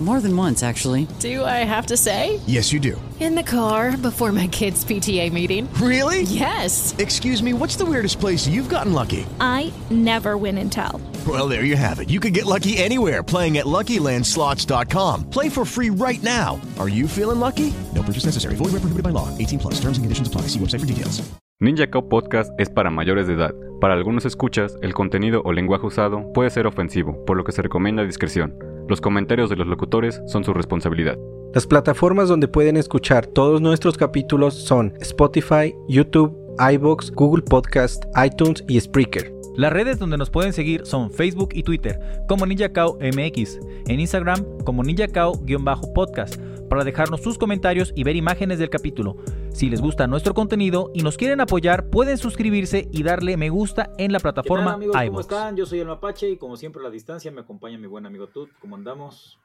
More than once, actually. Do I have to say? Yes, you do. In the car before my kids' PTA meeting. Really? Yes. Excuse me, what's the weirdest place you've gotten lucky? I never win and tell. Well, there you have it. You can get lucky anywhere playing at LuckyLandSlots.com. Play for free right now. Are you feeling lucky? No purchase necessary. Void where prohibited by law. 18 plus. Terms and conditions apply. See website for details. Ninja Cow Podcast es para mayores de edad. Para algunos escuchas, el contenido o lenguaje usado puede ser ofensivo, por lo que se recomienda discreción. Los comentarios de los locutores son su responsabilidad. Las plataformas donde pueden escuchar todos nuestros capítulos son Spotify, YouTube, iBox, Google Podcast, iTunes y Spreaker. Las redes donde nos pueden seguir son Facebook y Twitter como NinjaCao MX, en Instagram como NinjaCao-podcast, para dejarnos sus comentarios y ver imágenes del capítulo. Si les gusta nuestro contenido y nos quieren apoyar, pueden suscribirse y darle me gusta en la plataforma ¿Qué tal, amigos? ¿Cómo están? Yo soy el Mapache y como siempre a la distancia me acompaña mi buen amigo Tut. ¿Cómo andamos?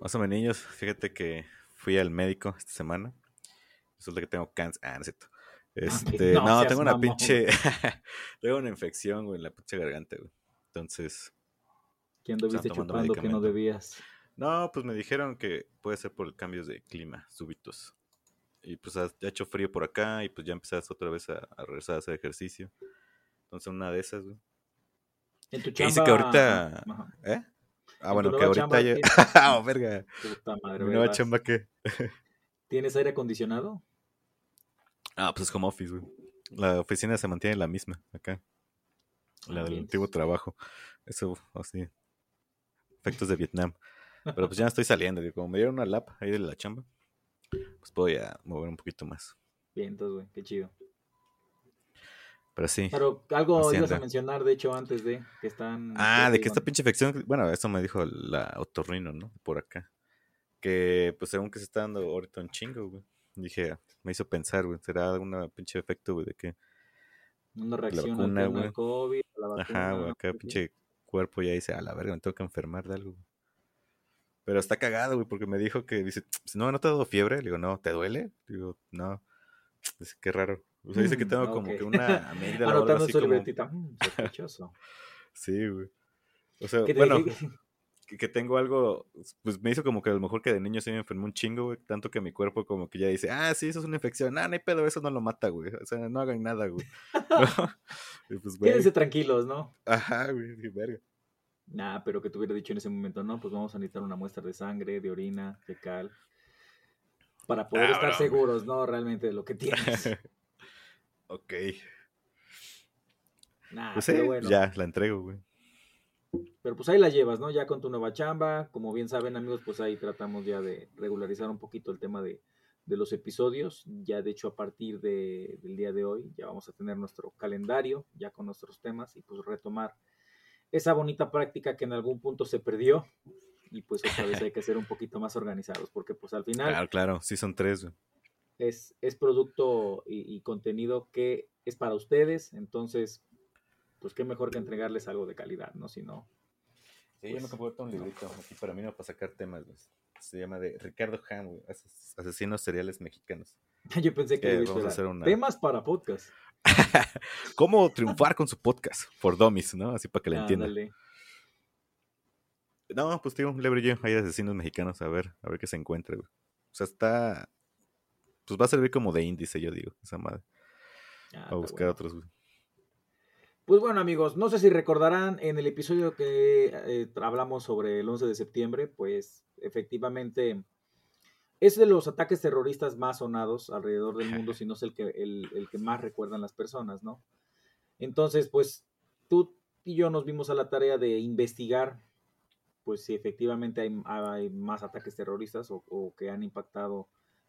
Más o menos, niños, fíjate que fui al médico esta semana. Resulta que tengo cáncer. Ah, no es cierto. Este, no tengo una pinche. tengo una infección, güey, en la pinche garganta, güey. Entonces, ¿Qué anduviste chupando que no debías? no, pues me dijeron que puede ser por cambios de clima súbitos. Y pues ha, ha hecho frío por acá y pues ya empezaste otra vez a, a regresar a hacer ejercicio. Entonces, una de esas, güey. En tu Que chamba... dice que ahorita. Ajá. ¿Eh? Ah, En bueno, que ahorita tienes- ¡Ah, verga! Puta madre, ¿Mi nueva ¿verdad? chamba qué? ¿Tienes aire acondicionado? Ah, pues es home office, güey. La oficina se mantiene la misma acá. La Ah, del antiguo trabajo. Eso, así. Efectos de Vietnam. Pero pues ya estoy saliendo. Como me dieron una lap ahí de la chamba, pues puedo ya mover un poquito más. Bien, entonces, güey, qué chido. Pero sí. Pero algo ibas a mencionar, de hecho, antes de que están... Ah, de que esta pinche infección. Bueno, eso me dijo la otorrino, ¿no? Por acá. Que pues según que se está dando ahorita un chingo, güey. Dije, me hizo pensar, güey. ¿Será algún pinche efecto, güey? De que Una reacción al vacuna, güey. del COVID, a la Ajá, vacuna, güey, acá sí. pinche cuerpo ya dice, a la verga, me tengo que enfermar de algo. güey". Pero está cagado, güey, porque me dijo que dice, "Pues, no, no te ha dado fiebre. Le digo, no, ¿te duele? Digo, no. Dice, qué raro. O sea, dice que Mm, tengo como que una amígdala Anotando en así su como... Mm, sospechoso. Sí, güey. O sea, ¿Qué te bueno, que, que tengo algo, pues me hizo como que a lo mejor que de niño se me enfermó un chingo, güey, tanto que mi cuerpo como que ya dice, ah, sí, eso es una infección, ah, no hay pedo, eso no lo mata, güey, o sea, no hagan nada, güey. y pues, güey, Quédense tranquilos, ¿no? ajá, güey, verga. Nah, pero que te hubiera dicho en ese momento, no, pues vamos a necesitar una muestra de sangre, de orina, fecal, para poder Ah, estar bro. seguros, ¿no? Realmente de lo que tienes. ok. Nah, Pues sí, bueno. ya, la entrego, güey. Pero pues ahí la llevas, ¿no? Ya con tu nueva chamba. Como bien saben, amigos, pues ahí tratamos ya de regularizar un poquito el tema de, de los episodios. Ya de hecho, a partir de- del día de hoy, ya vamos a tener nuestro calendario, ya con nuestros temas, y pues retomar esa bonita práctica que en algún punto se perdió. Y pues otra vez hay que ser un poquito más organizados, porque pues al final Claro, claro, sí son tres, es, es producto y, y contenido que es para ustedes, entonces, pues qué mejor que entregarles algo de calidad, ¿no? Si no, Sí, yo me compré ahorita un librito aquí para mí, no para sacar temas, güey. Se llama de Ricardo ases- asesinos seriales mexicanos. Yo pensé que Eh, iba a vamos a hacer una- temas para podcast. ¿Cómo triunfar con su podcast? For Dummies, ¿no? Así para que le entiendan. No, pues tío, un librillo ahí de asesinos mexicanos, a ver, a ver qué se encuentra, güey. O sea, está. Pues va a servir como de índice, yo digo, esa madre. Ah, a buscar bueno. otros, güey. Pues bueno, amigos, no sé si recordarán en el episodio que eh, hablamos sobre el 11 de septiembre, pues efectivamente es de los ataques terroristas más sonados alrededor del mundo, si no es el que, el, el que más recuerdan las personas, ¿no? Entonces, pues tú y yo nos vimos a la tarea de investigar, pues si efectivamente hay, hay más ataques terroristas o, o que han impactado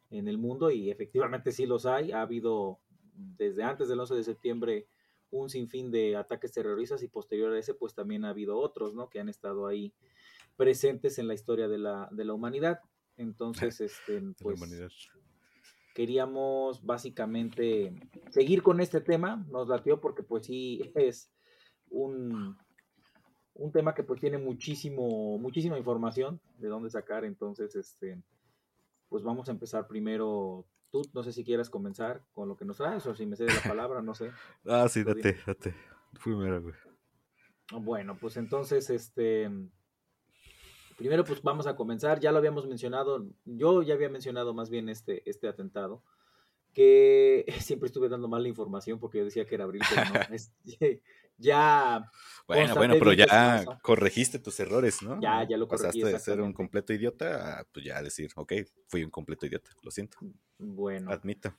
en el mundo, y efectivamente sí los hay. Ha habido desde antes del 11 de septiembre un sinfín de ataques terroristas y posterior a ese pues también ha habido otros, ¿no? Que han estado ahí presentes en la historia de la, de la humanidad. Entonces, este, pues queríamos básicamente seguir con este tema, nos latió porque pues sí es un, un tema que pues tiene muchísimo, muchísima información de dónde sacar, entonces este, pues vamos a empezar primero tú no sé si quieras comenzar con lo que nos traes o si me cedes la palabra, no sé. Ah, sí, date, date. Primero, güey. Bueno, pues entonces, este, primero pues vamos a comenzar, ya lo habíamos mencionado, yo ya había mencionado más bien este, este atentado, que siempre estuve dando mal la información porque yo decía que era abril, pero no, es- ya... Bueno, bueno, pero ya corregiste tus errores, ¿no? Ya, ya lo corregí, Pasaste de ser un completo idiota a, pues ya decir, ok, fui un completo idiota, lo siento, Bueno, admito.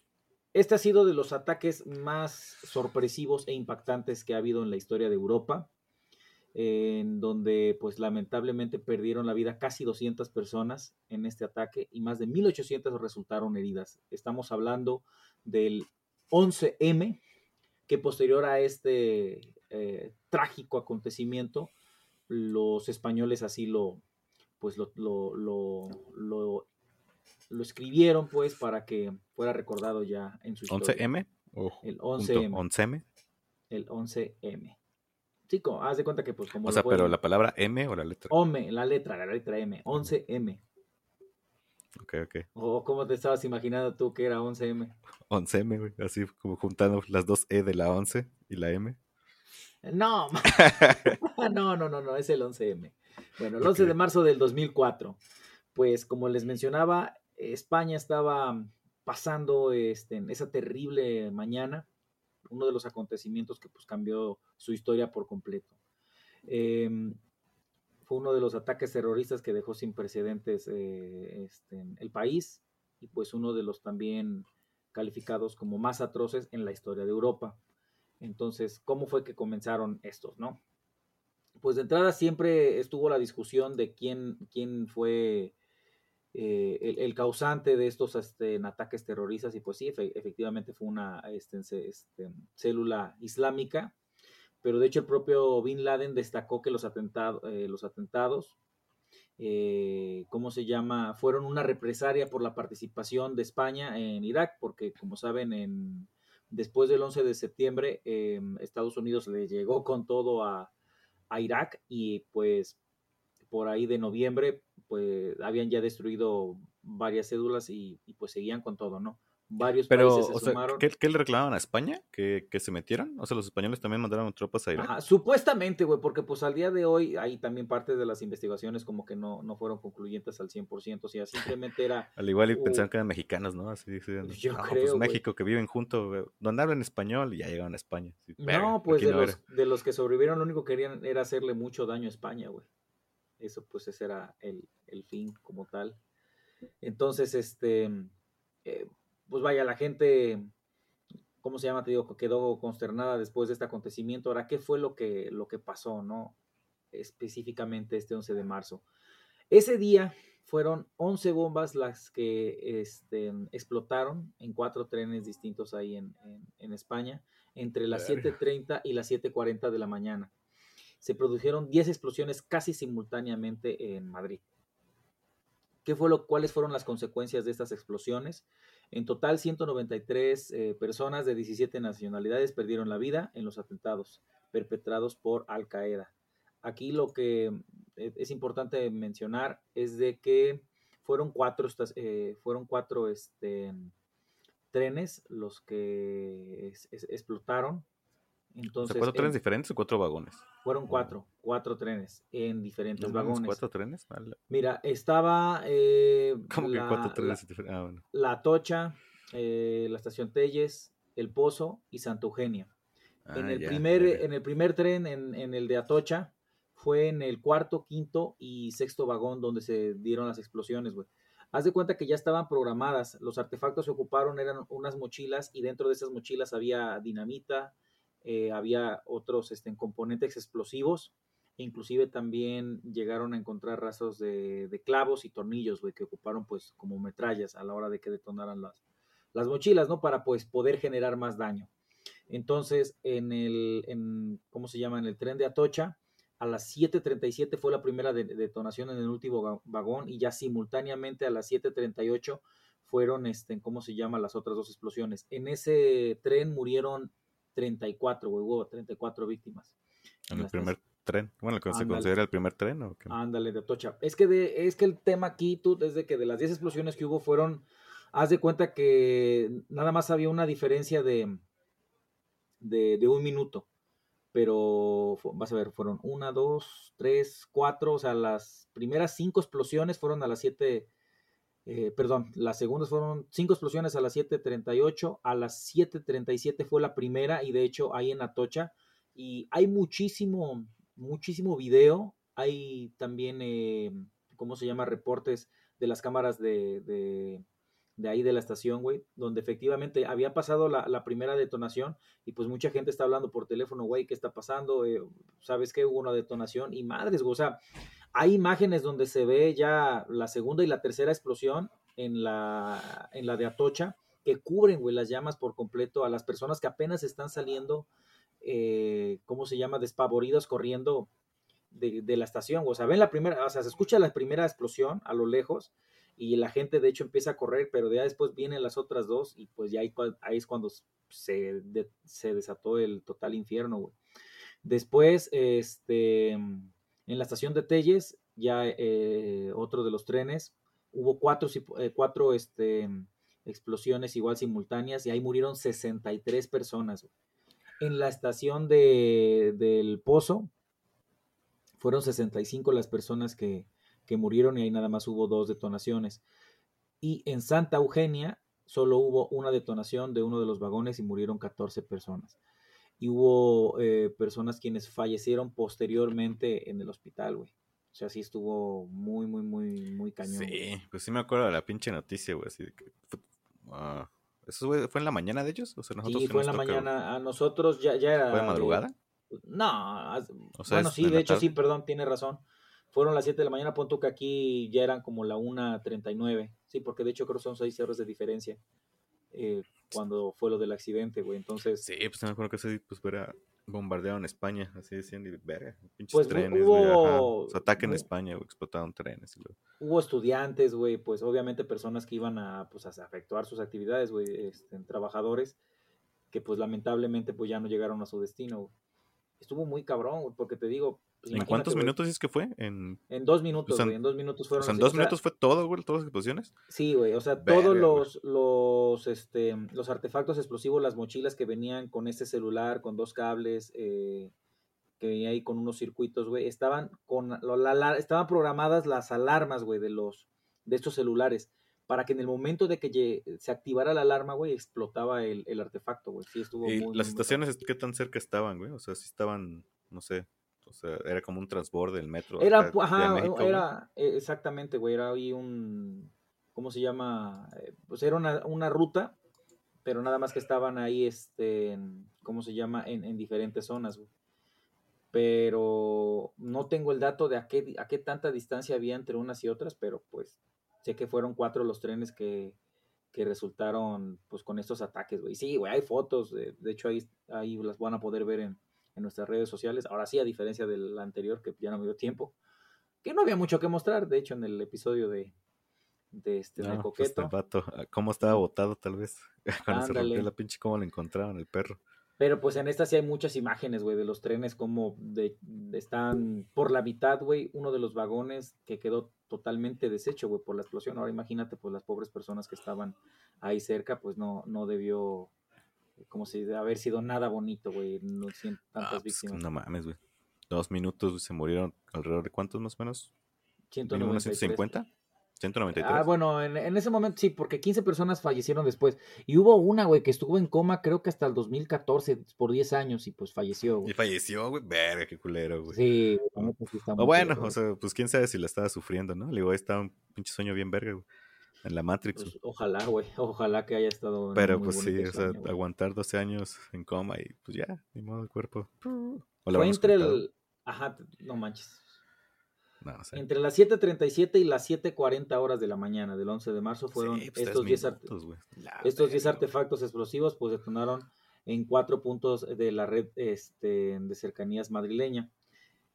este ha sido de los ataques más sorpresivos e impactantes que ha habido en la historia de Europa, en donde pues lamentablemente perdieron la vida casi 200 personas en este ataque y más de 1800 resultaron heridas. Estamos hablando del 11M, que posterior a este eh, trágico acontecimiento, los españoles así lo, pues lo, lo, lo, lo- escribieron pues para que fuera recordado ya en su historia. ¿11M? O El junto 11M. 11M. El 11M. Como- haz de cuenta que pues como O sea, pero la palabra M o la letra. Ome, la letra, la letra M, 11M. Ok, ok. ¿O cómo te estabas imaginando tú que era 11M? 11M, güey. Así como juntando las dos E de la 11 y la M. No, no, no, no, no, es el 11M. Bueno, el 11 de marzo del 2004. Pues como les mencionaba, España estaba pasando este, en esa terrible mañana, uno de los acontecimientos que pues cambió su historia por completo. Em, fue uno de los ataques terroristas que dejó sin precedentes eh, este, el país y pues uno de los también calificados como más atroces en la historia de Europa. Entonces, ¿cómo fue que comenzaron estos, no? Pues de entrada siempre estuvo la discusión de quién, quién fue eh, el, causante de estos este, ataques terroristas y pues sí, efe- efectivamente fue una este, este, célula islámica, pero de hecho el propio Bin Laden destacó que los, atentado- eh, los atentados, eh, ¿cómo se llama? Fueron una represalia por la participación de España en Irak, porque como saben, en, después del 11 de septiembre, eh, Estados Unidos le llegó con todo a Irak y pues por ahí de noviembre, pues habían ya destruido varias cédulas y, y, pues seguían con todo, ¿no? Varios Pero, países se o sea, sumaron. ¿qué, qué le reclamaban a España? ¿Que, ¿Que se metieran? O sea, los españoles también mandaron tropas a. Ajá, supuestamente, güey, porque pues al día de hoy hay también parte de las investigaciones como que no, no fueron concluyentes al 100%, o sea, simplemente era... Al igual y uh, pensaban que eran mexicanos, ¿no? Así dicen, Yo "No, creo, pues. México, que viven juntos, donde hablan español y ya llegaron a España. No, pues de no los, de los que sobrevivieron lo único que querían era hacerle mucho daño a España, güey. Eso pues ese era el, el fin como tal. Entonces, este, eh, pues vaya, la gente, ¿cómo se llama? Te digo, quedó consternada después de este acontecimiento. Ahora, ¿qué fue lo que, lo que pasó, no? Específicamente este 11 de marzo. Ese día fueron 11 bombas las que este, explotaron en cuatro trenes distintos ahí en, en- en España entre las Verga. 7.30 y las 7.40 de la mañana. Se produjeron 10 explosiones casi simultáneamente en Madrid. ¿Qué fue lo, ¿Cuáles fueron las consecuencias de estas explosiones? En total, 193 eh, personas de 17 nacionalidades perdieron la vida en los atentados perpetrados por Al Qaeda. Aquí lo que eh, es importante mencionar es de que fueron cuatro, eh, fueron cuatro este, trenes los que es- es- explotaron. O Entonces, sea, ¿cuatro en- trenes diferentes o cuatro vagones? Fueron cuatro, cuatro trenes en diferentes No vagones. ¿Cuatro trenes? La- Mira, estaba eh, ¿Cómo que la, cuatro la- trenes? Ah, bueno. la Atocha, eh, la estación Telles, El Pozo y Santa Eugenia. en, Ah, el ya, primer, en el primer tren, en, en el de Atocha, fue en el cuarto, quinto y sexto vagón donde se dieron las explosiones, güey. Haz de cuenta que ya estaban programadas. Los artefactos que ocuparon eran unas mochilas y dentro de esas mochilas había dinamita, eh, había otros este, componentes explosivos. Inclusive también llegaron a encontrar rastros de, clavos y tornillos, güey, que ocuparon pues como metrallas a la hora de que detonaran las, las mochilas, ¿no? Para pues poder generar más daño. Entonces, en el, en, ¿cómo se llama? En el tren de Atocha, a las 7.37 fue la primera de- detonación en el último vagón y ya simultáneamente a las 7.38 fueron, este, ¿cómo se llama? Las otras dos explosiones. En ese tren murieron 34, güey, hubo 34 víctimas. En el primer tren. Bueno, ¿se Ándale. considera el primer tren o qué? Ándale, de Atocha. Es que, de, es que el tema aquí tú, es de que de las 10 explosiones que hubo fueron haz de cuenta que nada más había una diferencia de, de, de un minuto. Pero vas a ver, fueron una, dos, tres, cuatro. O sea, las primeras cinco explosiones fueron a las 7. Eh, perdón, las segundas fueron cinco explosiones a las 7.38. A las 7.37 fue la primera. Y de hecho, ahí en Atocha. Y hay muchísimo, muchísimo video. Hay también, eh, ¿cómo se llama? Reportes de las cámaras de, de, ahí de la estación, güey, donde efectivamente había pasado la, la primera detonación y pues mucha gente está hablando por teléfono, güey, ¿qué está pasando? Eh, ¿Sabes qué? Hubo una detonación y madres, güey, o sea, hay imágenes donde se ve ya la segunda y la tercera explosión en la, en la de Atocha que cubren, güey, las llamas por completo a las personas que apenas están saliendo, eh, ¿cómo se llama? Despavoridas corriendo de, de la estación, o sea, ven la primera, o sea, se escucha la primera explosión a lo lejos y la gente de hecho empieza a correr, pero ya después vienen las otras dos y pues ya ahí, ahí es cuando se, se desató el total infierno, güey. Después, este, en la estación de Telles, ya eh, otro de los trenes, hubo cuatro, eh, cuatro este, explosiones igual simultáneas y ahí murieron 63 personas. En la estación de, del Pozo, fueron 65 las personas que, que murieron y ahí nada más hubo dos detonaciones. Y en Santa Eugenia solo hubo una detonación de uno de los vagones y murieron 14 personas. Y hubo eh, personas quienes fallecieron posteriormente en el hospital, güey. O sea, sí estuvo muy, muy, muy, muy cañón. Sí, pues sí me acuerdo de la pinche noticia, güey. Así de que. fue- ah, ¿Eso güey, fue en la mañana de ellos? O sea, nosotros Sí, fue en la toca, mañana. A nosotros ya, ya era. ¿Fue de madrugada? No, as- O sea, bueno, sí, de hecho tarde. sí, perdón, tiene razón. Fueron las 7 de la mañana, punto que aquí ya eran como la 1.39. Sí, porque de hecho creo que son 6 horas de diferencia eh, cuando fue lo del accidente, güey. Entonces, Sí, pues me acuerdo que ese pues era bombardeado en España, así decían, y verga, pinches Pues, trenes, güey, hubo- O sea, ataque en hu- España, güey, explotaron trenes. Hubo estudiantes, güey, pues obviamente personas que iban a, pues, a efectuar sus actividades, güey, este, trabajadores que pues lamentablemente pues ya no llegaron a su destino, güey. Estuvo muy cabrón, güey, porque te digo... pues, ¿En cuántos minutos es que fue? En, En dos minutos, o sea, güey, en dos minutos o fueron... sea, en así, dos o sea, minutos fue todo, güey, todas las explosiones. Sí, güey, o sea, Verga, todos los, los, este, los artefactos explosivos, las mochilas que venían con este celular, con dos cables, eh, que venía ahí con unos circuitos, güey, estaban con, lo- la- la- estaban programadas las alarmas, güey, de los, de estos celulares, para que en el momento de que se activara la alarma, güey, explotaba el, el artefacto, güey, sí, estuvo ¿Y muy, muy, las muy estaciones qué tan cerca estaban, güey? O sea, si estaban, no sé, o sea, era como un transborde del metro. Era, acá ajá, México, era, eh, exactamente, güey, era ahí un, ¿cómo se llama? Eh, Pues era una, una ruta, pero nada más que estaban ahí, este, en- ¿cómo se llama? En, en diferentes zonas, güey. Pero no tengo el dato de a qué, a qué tanta distancia había entre unas y otras, pero pues sé que fueron cuatro los trenes que, que resultaron pues con estos ataques, güey. Sí, güey, hay fotos, de, de hecho ahí, ahí las van a poder ver en, en nuestras redes sociales. Ahora sí, a diferencia del anterior, que ya no me dio tiempo, que no había mucho que mostrar, de hecho, en el episodio de, de este de No, pues Coqueto. este vato, ah, cómo estaba botado tal vez. Cuando se rompió la pinche, cómo lo encontraron el perro. Pero pues en esta sí hay muchas imágenes, güey, de los trenes como de, de- están por la mitad, güey, uno de los vagones que quedó totalmente deshecho, güey, por la explosión. Ahora imagínate, pues las pobres personas que estaban ahí cerca, pues no, no debió, como si de haber sido nada bonito, güey, no siento Ah, tantas pues, víctimas. no mames, güey. Dos minutos se murieron alrededor de cuántos más o menos? ¿Mínimo unos 193. 150? 193. Ah, bueno, en, en ese momento sí, porque 15 personas fallecieron después. Y hubo una, güey, que estuvo en coma creo que hasta el 2014, por 10 años, y pues falleció, Y güey. falleció, güey. Verga, qué culero, güey. Sí, la neta sí está O bueno, culero, o sea, pues quién sabe si la estaba sufriendo, ¿no? Le digo, ahí estaba un pinche sueño bien verga, güey. En la Matrix. Pues, ojalá, güey, ojalá que haya estado. Pero muy pues sí, o sea, aguantar 12 años en coma y pues ya, ni modo el cuerpo. O lo Fue entre el. Ajá, no manches. No, no sé. Entre las 7:37 y las 7:40 horas de la mañana del 11 de marzo fueron Sí, pues, estos 10 arte- estos 10 verga, artefactos explosivos pues detonaron en cuatro puntos de la red este, de cercanías madrileña.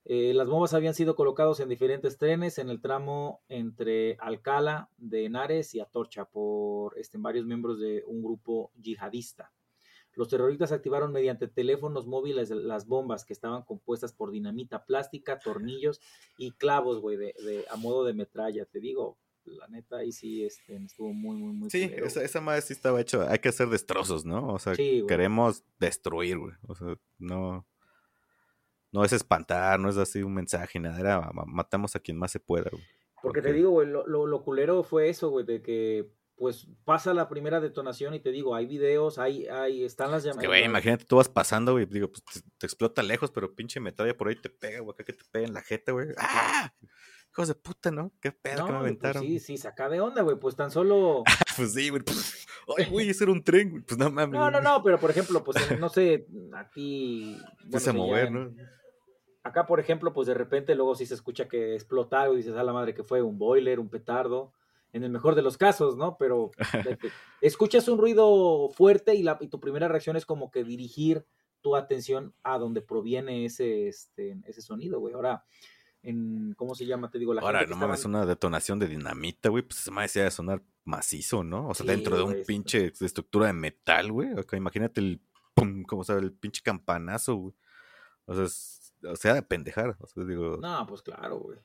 Eh, las bombas habían sido colocadas en diferentes trenes en el tramo entre Alcalá de Henares y Atorcha por este, varios miembros de un grupo yihadista. Los terroristas activaron mediante teléfonos móviles las bombas que estaban compuestas por dinamita plástica, tornillos y clavos, güey, de, de- a modo de metralla. Te digo, la neta ahí sí este, estuvo muy, muy, muy Sí, culero, esa, esa madre sí estaba hecho. Hay que hacer destrozos, ¿no? O sea, Sí, queremos destruir, güey. O sea, no. No es espantar, no es así un mensaje, nada. Era ma- matamos a quien más se pueda, güey. Porque te digo, güey, lo, lo, lo culero fue eso, güey, de que pues pasa la primera detonación y te digo, hay videos, hay, hay, están las Es llamadas. que, güey, imagínate, tú vas pasando, güey. Digo, pues te, te explota lejos, pero pinche metralla por ahí te pega, güey. Acá que te pega en la jeta, güey. ¡Ah! Hijos de puta, ¿no? ¿Qué pedo No, que me güey, pues aventaron? sí, sí, saca de onda, güey, pues tan solo... Pues sí, güey. pues, Ay, güey, ese era un tren, güey. Pues no mames. No, no, no, pero por ejemplo, pues no sé, a ti... bueno, Empieza a ya mover, ¿no? Acá, por ejemplo, pues de repente luego sí se escucha que explota algo y dices, a la madre que fue un boiler, un petardo, en el mejor de los casos, ¿no? Pero escuchas un ruido fuerte y, la, y tu primera reacción es como que dirigir tu atención a donde proviene ese, este, ese sonido, güey. Ahora, en, ¿cómo se llama? Te digo, la Ahora, gente no que mames, una detonación de dinamita, güey, pues se ha de sonar macizo, ¿no? O sea, Sí, dentro de un güey, pinche estructura de metal, güey. Acá imagínate el pum, como sabe, el pinche campanazo, güey. O sea, es- o sea, de pendejar. O sea, digo. No, pues claro, güey.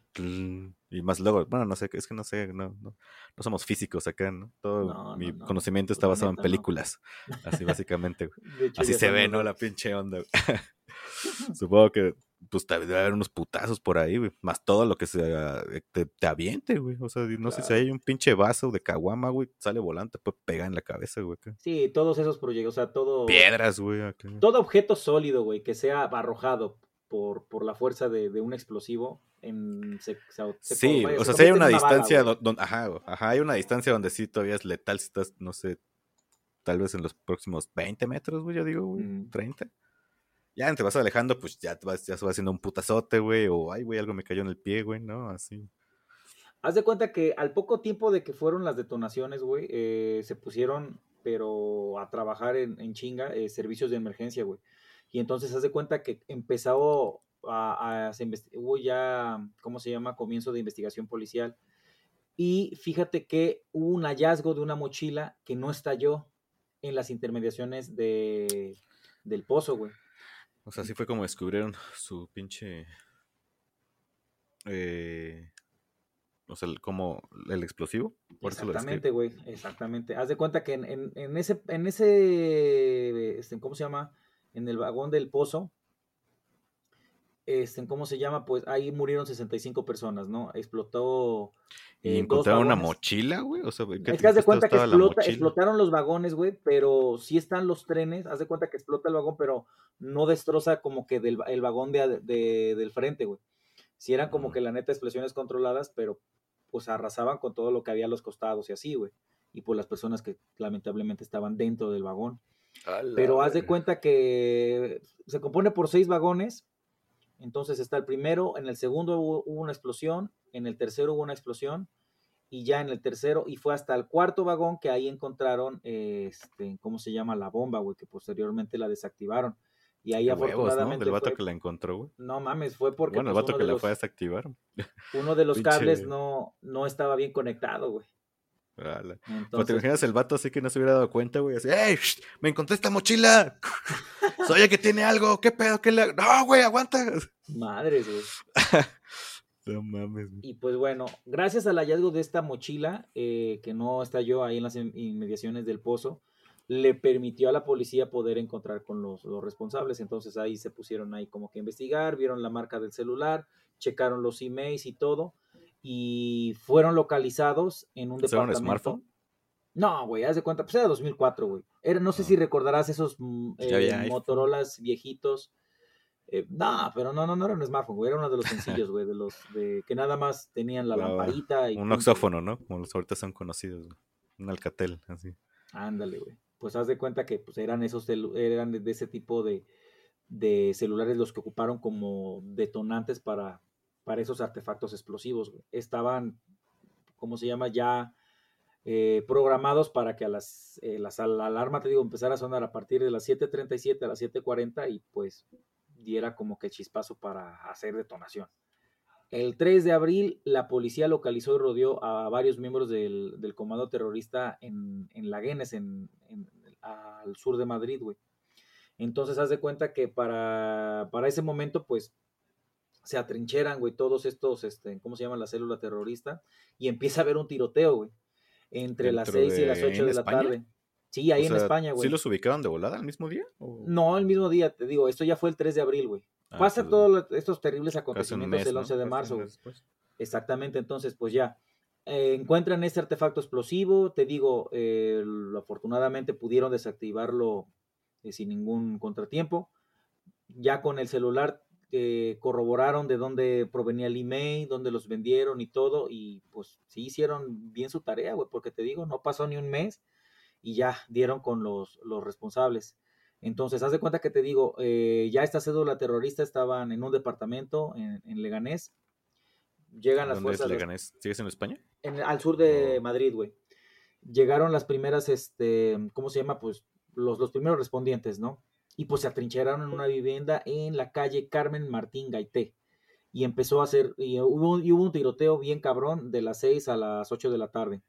Y más luego, bueno, no sé, es que no sé, no, no, no somos físicos acá, ¿no? Todo No, mi no, no, conocimiento pues, está basado en películas. Así básicamente, güey. Hecho, Así se ve, ¿no? La pinche onda. güey. Supongo que pues debe haber unos putazos por ahí, güey. Más todo lo que se ah, te, te aviente, güey. O sea, no sé si hay un pinche vaso de caguama, güey. Sale volante, te puede pegar en la cabeza, güey. acá. Sí, todos esos proyectos, o sea, todo... Piedras, güey. acá. todo objeto sólido, güey, que sea arrojado por, por la fuerza de, de un explosivo, en, se, se- se- Sí, o se sea, si hay una bala, distancia donde, ajá, ajá, hay una distancia donde sí todavía es letal si estás, no sé, tal vez en los próximos 20 metros, güey, yo digo, güey, Mm. 30. Ya te vas alejando, pues ya te vas, ya se va haciendo un putazote, güey, o ay, güey, algo me cayó en el pie, güey, ¿no? Así. Haz de cuenta que al poco tiempo de que fueron las detonaciones, güey, eh, se pusieron, pero a trabajar en, en chinga, eh, servicios de emergencia, güey. Y entonces haz de cuenta que empezó a, a- se hubo ya, ¿cómo se llama? Comienzo de investigación policial. Y fíjate que hubo un hallazgo de una mochila que no estalló en las intermediaciones de, del pozo, güey. O sea, así fue como descubrieron su pinche. Eh, o sea, como el explosivo. Por Exactamente, güey, exactamente. Haz de cuenta que en, en- en ese, en ese, este, ¿cómo se llama? En el vagón del pozo, este, ¿cómo se llama? Pues ahí murieron 65 personas, ¿no? Explotó. Y eh, encontraron una mochila, güey. O sea, ¿qué Es que haz de cuenta que explota, explotaron los vagones, güey, pero sí están los trenes. Haz de cuenta que explota el vagón, pero no destroza como que del, el vagón de, de- del frente, güey. Sí eran como que la neta explosiones controladas, pero pues arrasaban con todo lo que había a los costados y así, güey. Y pues las personas que lamentablemente estaban dentro del vagón. Pero haz de cuenta que se compone por seis vagones. Entonces está el primero, en el segundo hubo, hubo una explosión, en el tercero hubo una explosión, y ya en el tercero, y fue hasta el cuarto vagón que ahí encontraron, este, ¿cómo se llama? La bomba, güey, que posteriormente la desactivaron. Y ahí Qué huevos, ¿no? afortunadamente Del vato fue- que la encontró, güey. no mames, fue porque Bueno, el pues, vato que la los- fue a desactivar. uno de los cables no, no estaba bien conectado, güey. Te imaginas el vato así que no se hubiera dado cuenta, güey. Así, ¡Ey! ¡Me encontré esta mochila! Soy el que tiene algo. ¿Qué pedo? ¿Qué le? ¡No, güey! ¡Aguanta! madres, güey. No mames, güey. Y pues bueno, gracias al hallazgo de esta mochila, eh, que no estalló ahí en las in- inmediaciones del pozo, le permitió a la policía poder encontrar con los, los responsables. Entonces ahí se pusieron ahí como que a investigar, vieron la marca del celular, checaron los emails y todo, y fueron localizados en un ¿Usaron departamento. smartphone? No, güey, haz de cuenta, pues era 2004, güey. Era, no sé Ah. si recordarás esos mm, Ya eh. Motorolas viejitos. Eh, no, pero no, no, no era un smartphone, güey, era uno de los sencillos, güey, de los de que nada más tenían la La- lamparita y Un oxófono, ¿no? Como los ahorita son conocidos, güey. Un alcatel, así. Ándale, güey. Pues haz de cuenta que pues eran esos eran de, de ese tipo de, de celulares los que ocuparon como detonantes para, para esos artefactos explosivos. Estaban, ¿cómo se llama? Ya eh, programados para que a las, eh, las- la alarma, te digo, empezara a sonar a partir de las 7.37 a las 7.40 y pues diera como que chispazo para hacer detonación. El 3 de abril, la policía localizó y rodeó a varios miembros del, del comando terrorista en, en Laguenes, en, en- al sur de Madrid, güey. Entonces, haz de cuenta que para, para ese momento, pues, se atrincheran, güey, todos estos, este, ¿cómo se llama la célula terrorista? Y empieza a haber un tiroteo, güey, entre las ¿Dentro 6 y las de- 8 en de la España? tarde. Sí, ahí O en sea, España, güey. ¿Sí los ubicaron de volada al mismo día? ¿O- No, el mismo día, te digo, esto ya fue el 3 de abril, güey. Ah, Pasa pues, todos estos terribles acontecimientos mes, el ¿no? 11 de marzo, güey. Exactamente, entonces, pues ya. eh, encuentran este artefacto explosivo, te digo, eh, afortunadamente pudieron desactivarlo eh, sin ningún contratiempo. Ya con el celular eh, corroboraron de dónde provenía el email, dónde los vendieron y todo, y pues sí hicieron bien su tarea, güey, porque te digo, no pasó ni un mes y ya dieron con los, los responsables. Entonces, haz de cuenta que te digo, eh, ya esta cédula terrorista estaban en un departamento en, en Leganés. Llegan las ¿Dónde es fuerzas los- Leganés? ¿Sigues en España? en- al sur de. Madrid, güey. Llegaron las primeras, este, ¿cómo se llama? Pues los, los primeros respondientes, ¿no? Y pues se atrincheraron en una vivienda en la calle Carmen Martín Gaité. Y empezó a hacer, y hubo, un tiroteo bien cabrón de las 6 a las 8 de la tarde.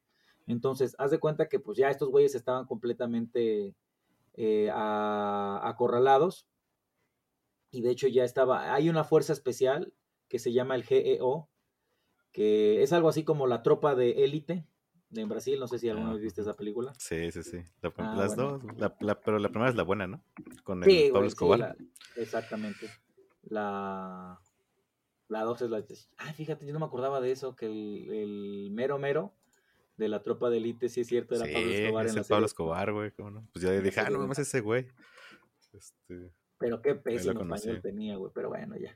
Entonces, haz de cuenta que pues ya estos güeyes estaban completamente eh, acorralados. Y de hecho ya estaba, hay una fuerza especial que se llama el GEO, que es algo así como la tropa de élite de en Brasil. No sé si alguna Ah, vez viste esa película. Sí, sí, sí. La- Ah, las bueno. dos. la- la- pero la primera es la buena, ¿no? Con el Sí, Pablo güey, sí, Escobar. la- exactamente. La, la dos es la... Ay, fíjate, yo no me acordaba de eso, que el, el mero mero de la tropa de élite, sí es cierto, era sí, Pablo Escobar es en la el Pablo serie. Escobar, güey. ¿cómo no? Pues ya la dije, ah, no mames ese güey. Este, Pero qué pésimo español tenía, güey, pero bueno, ya.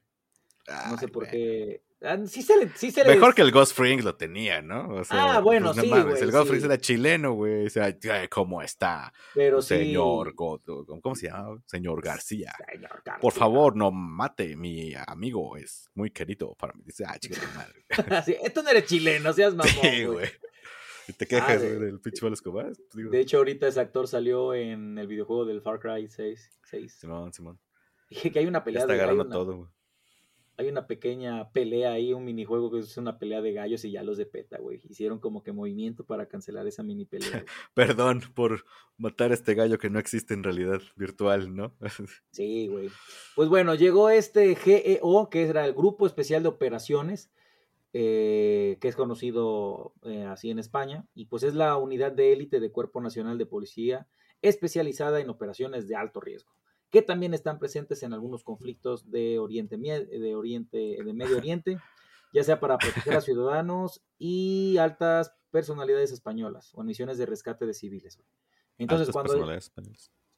No ay, sé por qué... Ah, sí se le... Sí se le- Mejor que el Ghost Frings lo tenía, ¿no? O sea, Ah, bueno, pues, no sí, mames, El Ghost sí. Era chileno, güey. O sea, ¿cómo está? Pero sí... Señor, God- ¿cómo se llama? Señor García. Señor Por García. favor, no mate, mi amigo es muy querido para mí. Dice, ah, chica de madre. Sí, esto no eres chileno, seas mamón, Sí, güey. Y te quejas, Ah, güey, de- del pinche Pablo Escobar. Pues, digo, De hecho, ahorita ese actor salió en el videojuego del Far Cry 6. 6. Simón, Simón. Dije que hay una Ya pelea está de hay agarrando una, todo, güey. Hay una pequeña pelea ahí, un minijuego que es una pelea de gallos y ya los de PETA, güey. Hicieron como que movimiento para cancelar esa mini pelea. Perdón por matar a este gallo que no existe en realidad virtual, ¿no? Sí, güey. Pues bueno, llegó este GEO, que era el Grupo Especial de Operaciones, eh, que es conocido eh, así en España, y pues es la unidad de élite de Cuerpo Nacional de Policía especializada en operaciones de alto riesgo, que también están presentes en algunos conflictos de Oriente, de Oriente, de Medio Oriente, ya sea para proteger a ciudadanos y altas personalidades españolas o en misiones de rescate de civiles. güey. Entonces, Altas cuando,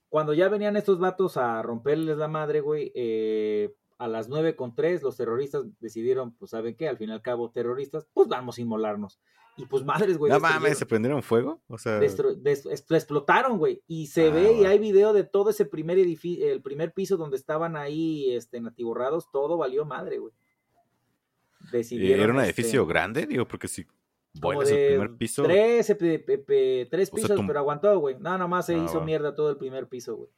cuando ya venían estos vatos a romperles la madre, güey, eh, a las 9 con 3 los terroristas decidieron, pues, ¿saben qué? Al fin y al cabo, terroristas, pues vamos a inmolarnos. Y pues madres, güey. no mames, ¿se prendieron fuego? O sea, explotaron, güey. Y se Ah, ve y bueno. hay video de todo ese primer edificio, el primer piso donde estaban ahí, este, atiborrados, todo valió madre, güey. ¿y Decidieron, ¿era un este, edificio grande? Digo, porque si como vuelas el primer piso... Tres, O sea, pisos, pero aguantó, güey. No, nomás se Ah, hizo mierda todo el primer piso, güey.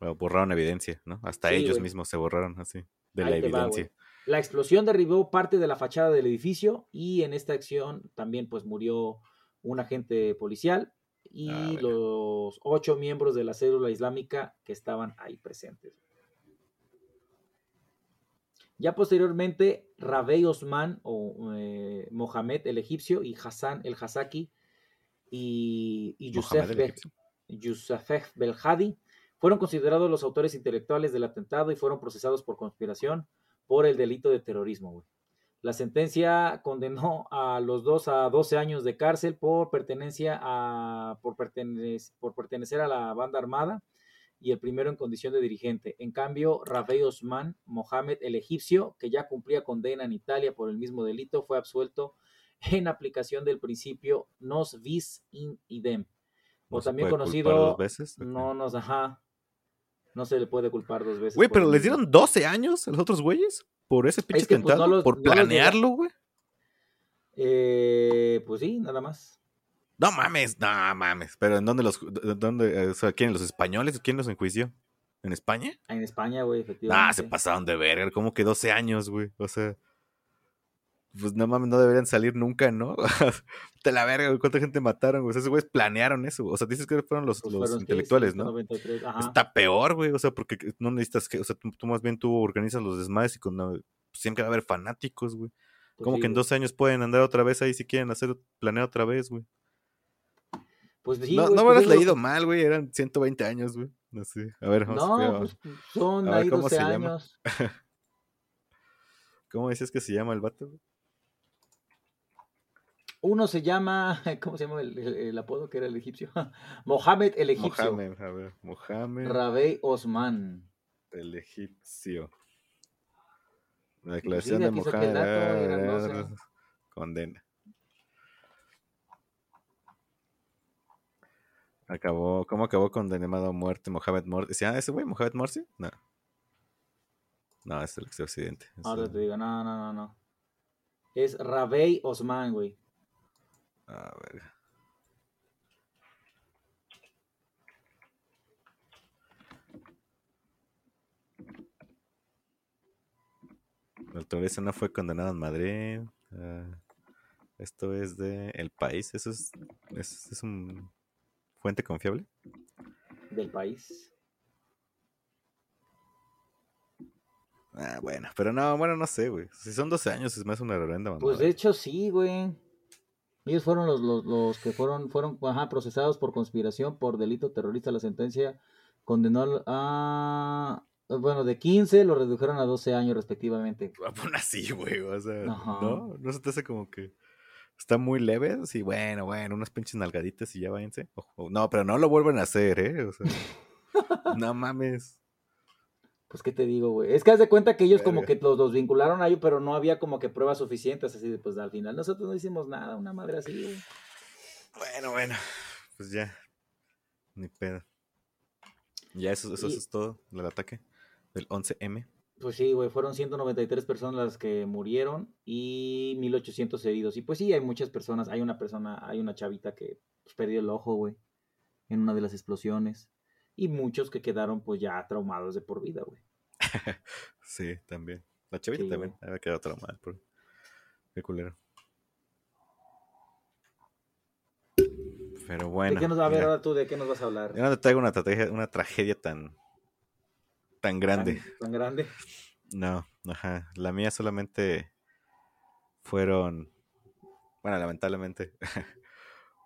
bueno, borraron evidencia, ¿no? Hasta Sí, ellos mismos se borraron así, de Ahí la va, evidencia. La explosión derribó parte de la fachada del edificio y en esta acción también pues murió un agente policial y Ah, los ocho miembros de la célula islámica que estaban ahí presentes. Ya posteriormente, Rabey Osman o eh, Mohamed el egipcio y Hassan el Hasaki y, y egipcio. Youssef Belhadi fueron considerados los autores intelectuales del atentado y fueron procesados por conspiración por el delito de terrorismo. güey. La sentencia condenó a los dos a 12 años de cárcel por pertenencia a por, pertenec- por pertenecer a la banda armada y el primero en condición de dirigente. En cambio, Rabey Osman Mohamed el egipcio, que ya cumplía condena en Italia por el mismo delito, fue absuelto en aplicación del principio nos vis in idem, o ¿No se también conocido veces? No nos ajá no se le puede culpar dos veces. Güey, pero les dieron 12 años a los otros güeyes por ese pinche que, pues, no atentado, los- por planearlo, güey. Eh, pues sí, nada más. No mames, no mames. Pero ¿en dónde los, de- dónde, eh, o sea, quién, los españoles? ¿Quién los enjuició? ¿En España? En España, güey, efectivamente. Ah, se pasaron de verga, como que 12 años, güey. O sea, pues no mames, no deberían salir nunca, ¿no? Te la verga, güey, cuánta gente mataron, güey. O sea, esos güeyes planearon eso. O sea, dices que fueron los, Pues los fueron, intelectuales, ¿no? 193, ajá. Está peor, güey. O sea, porque no necesitas que, o sea, tú, tú más bien tú organizas los desmadres y cuando siempre va a haber fanáticos, güey. Pues ¿Cómo sí, que en. 12 años pueden andar otra vez ahí si quieren hacer, planear otra vez, güey? Pues sí, no, güey, no me pues lo- leído mal, güey, eran 120 años, güey. No sé. A ver, vamos No, a pues son a ver, ahí ¿cómo 12 se llama? años. ¿Cómo dices que se llama el vato? güey? Uno se llama, ¿cómo se llama el, el- el apodo que era el egipcio? Mohamed el egipcio. Mohamed, a ver, Mohamed Rabey Osman. el egipcio. La sí, declaración de Mohamed 12. condena. Acabó, ¿cómo acabó condenado a muerte Mohamed Morsi? ¿Ah, ese güey, Mohamed Morsi? No. No, es el es Ahora el- te digo, no, no, no, no. Es Rabey Osman, güey. A ver. El terrorista no fue condenado en Madrid. ah, esto es de El País. ¿Eso es, es, es un fuente confiable? Del país. Ah, bueno, pero no, bueno, no sé, güey. Si son 12 años es más una horrenda mamada. Pues de hecho sí, güey. Ellos fueron los, los, los que fueron, fueron ajá, procesados por conspiración por delito terrorista. La sentencia condenó a... Bueno, de 15 lo redujeron a 12 años respectivamente. Ah, Pon así, güey. O sea, Ajá. ¿no? ¿No se te hace como que está muy leve? Sí, bueno, bueno, unas pinches nalgaditas y ya váyanse. No, pero no lo vuelven a hacer, ¿eh? O sea, no mames. Pues qué te digo, güey. Es que haz de cuenta que ellos como que los, los vincularon a ellos, pero no había como que pruebas suficientes. Así de, pues al final nosotros no hicimos nada, una madre así, güey. Bueno, bueno. Pues ya. Ni pedo. Ya, eso, eso, Y- eso es todo del ataque del 11M. Pues sí, güey, fueron 193 personas las que murieron y 1800 heridos. Y pues sí, hay muchas personas. Hay una persona, hay una chavita que pues, perdió el ojo, güey, en una de las explosiones. Y muchos que quedaron pues ya traumados de por vida, güey. Sí, también. La chavita Sí, también. Había quedado traumada. Por... Qué culero. Pero bueno. ¿De qué nos va a ver ahora tú? ¿De qué nos vas a hablar? Yo no te traigo una tragedia, una tragedia tan, tan grande. ¿Tan, tan grande? No, ajá. La mía solamente fueron, bueno, lamentablemente,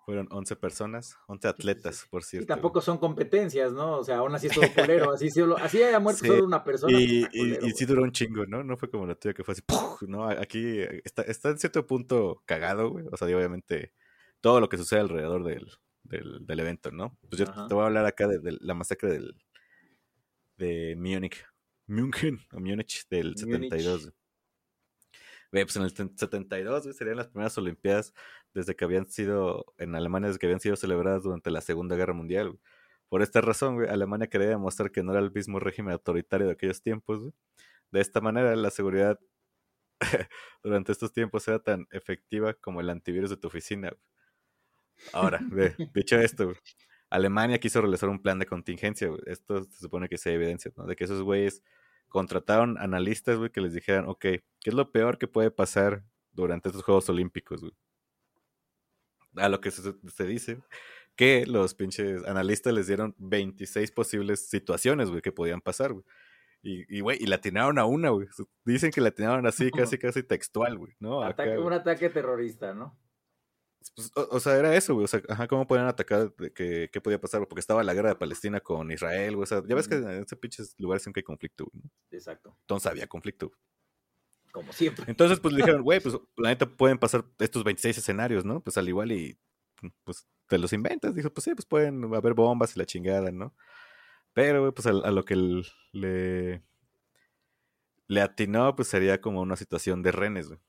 fueron 11 personas, 11 atletas, por Y cierto. tampoco son competencias, ¿no? O sea, aún así estuvo culero. Así, solo, así haya muerto Sí, solo una persona. Y, está y- culero, y sí duró un chingo, ¿no? No fue como la tuya que fue así, ¡puf! ¿no? Aquí está, está en cierto punto cagado, güey. O sea, y obviamente todo lo que sucede alrededor del, del, del evento, ¿no? Pues yo Ajá. te voy a hablar acá de, de la masacre del, de Múnich. München, o Múnich del Múnich. 72. güey. Güey, pues en el 72, güey, serían las primeras Olimpiadas desde que habían sido, en Alemania, desde que habían sido celebradas durante la Segunda Guerra Mundial, güey. Por esta razón, güey, Alemania quería demostrar que no era el mismo régimen autoritario de aquellos tiempos, güey. De esta manera, la seguridad durante estos tiempos era tan efectiva como el antivirus de tu oficina. Ahora, dicho esto, Alemania quiso realizar un plan de contingencia. Esto se supone que sea evidencia, ¿no? De que esos güeyes contrataron analistas, güey, que les dijeran, ok, ¿qué es lo peor que puede pasar durante estos Juegos Olímpicos, güey? A lo que se, se dice que los pinches analistas les dieron 26 posibles situaciones, güey, que podían pasar, güey. Y, y, güey, y la atinaron a una, güey. Dicen que la atinaron así, casi, casi textual, güey, ¿no? Acá, Ataque- un ataque terrorista, ¿no? Pues, o, o sea, era eso, güey. O sea, ajá, ¿cómo podían atacar? ¿Qué, ¿Qué podía pasar? Porque estaba la guerra de Palestina con Israel, güey. O sea, ya ves que en ese pinches lugares siempre hay conflicto, güey. ¿no? Exacto. Entonces había conflicto. Como siempre. Entonces, pues le dijeron, güey, pues la neta pueden pasar estos 26 escenarios, ¿no? Pues al igual y pues te los inventas. Dijo, pues sí, pues pueden haber bombas y la chingada, ¿no? Pero, güey, pues a, a lo que le, le atinó, pues sería como una situación de renes, güey.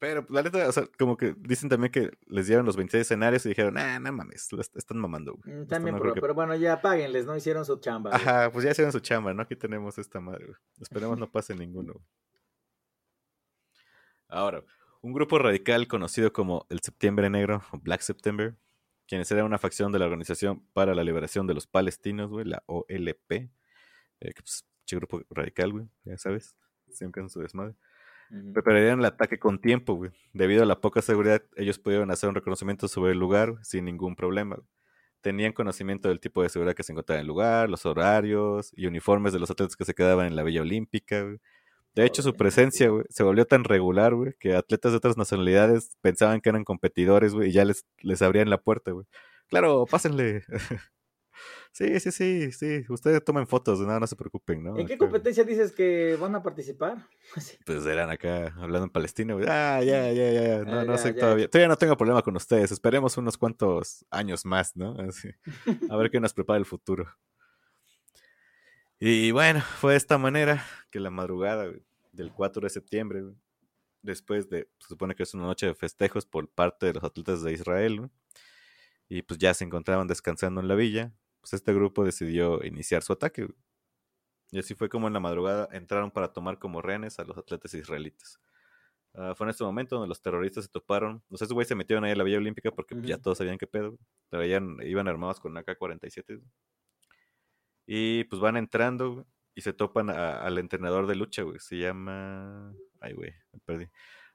Pero, pues, la neta, o sea, como que dicen también que les dieron los 26 escenarios y dijeron, ah, no mames, lo est- están mamando, güey. Mm, También, no pero, creo que- pero bueno, ya páguenles, ¿no? Hicieron su chamba. güey. Ajá, pues ya hicieron su chamba, ¿no? Aquí tenemos esta madre, güey. Esperemos no pase ninguno. güey. Ahora, un grupo radical conocido como el Septiembre Negro o Black September, quienes eran una facción de la Organización para la Liberación de los Palestinos, güey, la OLP, eh, que pues, grupo radical, güey, ya sabes, siempre en su desmadre. Prepararían el ataque con tiempo, güey. Debido a la poca seguridad, ellos pudieron hacer un reconocimiento sobre el lugar sin ningún problema. Tenían conocimiento del tipo de seguridad que se encontraba en el lugar, los horarios y uniformes de los atletas que se quedaban en la Villa Olímpica. güey. De hecho, su presencia, güey, se volvió tan regular, güey, que atletas de otras nacionalidades pensaban que eran competidores, güey, y ya les, les abrían la puerta, güey. Claro, pásenle. sí, sí, sí, sí. Ustedes tomen fotos, nada, no se preocupen, ¿no? ¿En qué Acá, competencia dices que van a participar? Pues eran acá hablando en palestino, güey. Ah, ya, ya, ya. No, Ah, no ya, sé ya. todavía. Todavía no tengo problema con ustedes. Esperemos unos cuantos años más, ¿no? Así. A ver qué nos prepara el futuro. Y bueno, fue de esta manera que la madrugada güey, del 4 de septiembre, güey, después de, se supone que es una noche de festejos por parte de los atletas de Israel, güey, y pues ya se encontraban descansando en la villa, pues este grupo decidió iniciar su ataque. Y así fue como en la madrugada entraron para tomar como rehenes a los atletas israelitas. Ah, fue en este momento donde los terroristas se toparon. Los esos güeyes se metieron ahí a la Villa Olímpica porque ya todos sabían qué pedo. Traían- iban armados con AK-47. Y pues van entrando güey, y se topan a- al entrenador de lucha, güey. Se llama. Ay, güey, me perdí.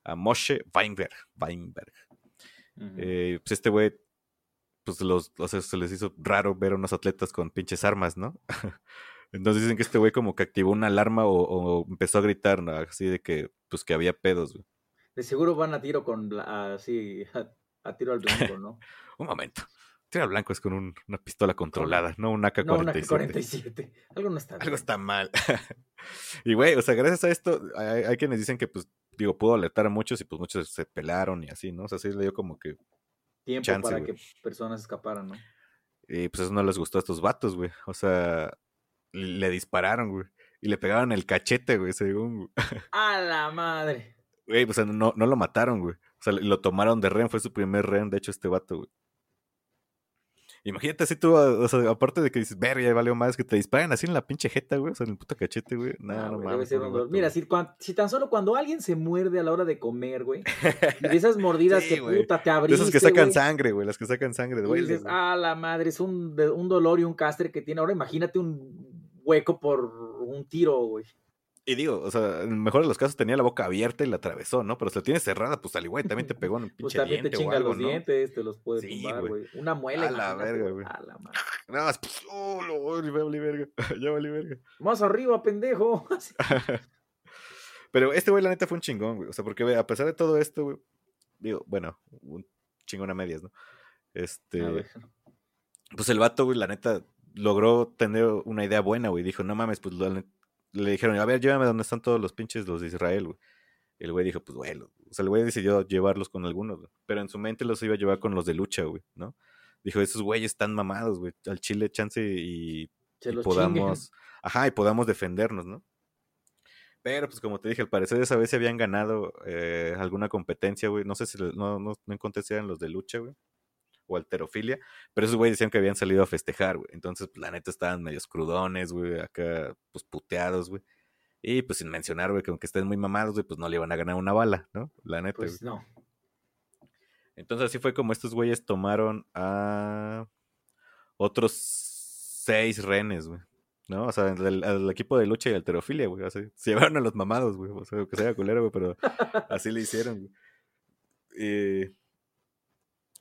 A Moshe Weinberg. Weinberg. Eh, pues este güey, pues los, o sea, se les hizo raro ver a unos atletas con pinches armas, ¿no? Entonces dicen que este güey como que activó una alarma o, o empezó a gritar, ¿no? Así de que, pues que había pedos, güey. De seguro van a tiro con así a, a tiro al blanco, ¿no? Un momento. Tira al blanco es con un- una pistola controlada, no un No, AK-47. una 47. Algo no está bien. Algo está mal. y güey, o sea, gracias a esto, hay, hay quienes dicen que, pues, digo, pudo alertar a muchos y pues muchos se pelaron y así, ¿no? O sea, sí le dio como que Tiempo chance, para que personas escaparan, ¿no? Y pues eso no les gustó a estos vatos, güey. O sea, le dispararon, güey. Y le pegaron el cachete, güey, según. ¡A la madre! Güey, o sea, no, no lo mataron, güey. O sea, lo tomaron de rehén, fue su primer rehén, de hecho, este vato, güey. Imagínate así tú, o sea, aparte de que dices, verga, ya valió más, que te disparen así en la pinche jeta, güey, o sea, en el puto cachete, güey. No, Ah, no mames. vato, Mira, si, cuan- si tan solo cuando alguien se muerde a la hora de comer, güey, y de esas mordidas Sí, que güey. puta te De abriste, esos que sacan güey, sangre, güey, las que sacan sangre, y duele, dices, güey. ah, la madre, es un, de- un dolor y un castre que tiene. Ahora imagínate un hueco por un tiro, güey. Y digo, o sea, en el mejor de los casos tenía la boca abierta y la atravesó, ¿no? Pero si la tienes cerrada, pues al igual también te pegó en el Pues pinche también te diente o chinga algo, los ¿no? dientes, te los puede Sí, tumbar, güey. Una muela, A la verga, güey. A la madre. Nada más, pues, oh, lo, ya verga, ya valí verga. Más arriba, pendejo. Pero este güey, la neta, fue un chingón, güey. O sea, porque, güey, a pesar de todo esto, güey, digo, bueno, un chingón a medias, ¿no? Este, A ver. pues el vato, güey, la neta, logró tener una idea buena, güey. Dijo, no mames, pues la net- le dijeron, a ver, llévame donde están todos los pinches los de Israel, güey. El güey dijo, pues, güey, lo- o sea, el güey decidió llevarlos con algunos, güey. Pero en su mente los iba a llevar con los de lucha, güey, ¿no? Dijo, esos güeyes están mamados, güey. Al chile, chance y, Se y los podamos, ajá, y podamos defendernos, ¿no? Pero, pues, como te dije, al parecer esa vez se habían ganado eh, alguna competencia, güey. No sé si, no, no, no encontré si eran los de lucha, güey. O alterofilia. Pero esos güeyes decían que habían salido a festejar, güey. Entonces, pues, la neta estaban medios crudones, güey. Acá, pues, puteados, güey. Y, pues, sin mencionar, güey, que aunque estén muy mamados, güey, pues no le iban a ganar una bala, ¿no? La neta, Pues güey. no. Entonces así fue como estos güeyes tomaron a otros seis renes, güey. ¿No? O sea, al equipo de lucha y alterofilia, güey. Sea, se llevaron a los mamados, güey. O sea, que sea culero, güey, pero así le hicieron, güey. Y,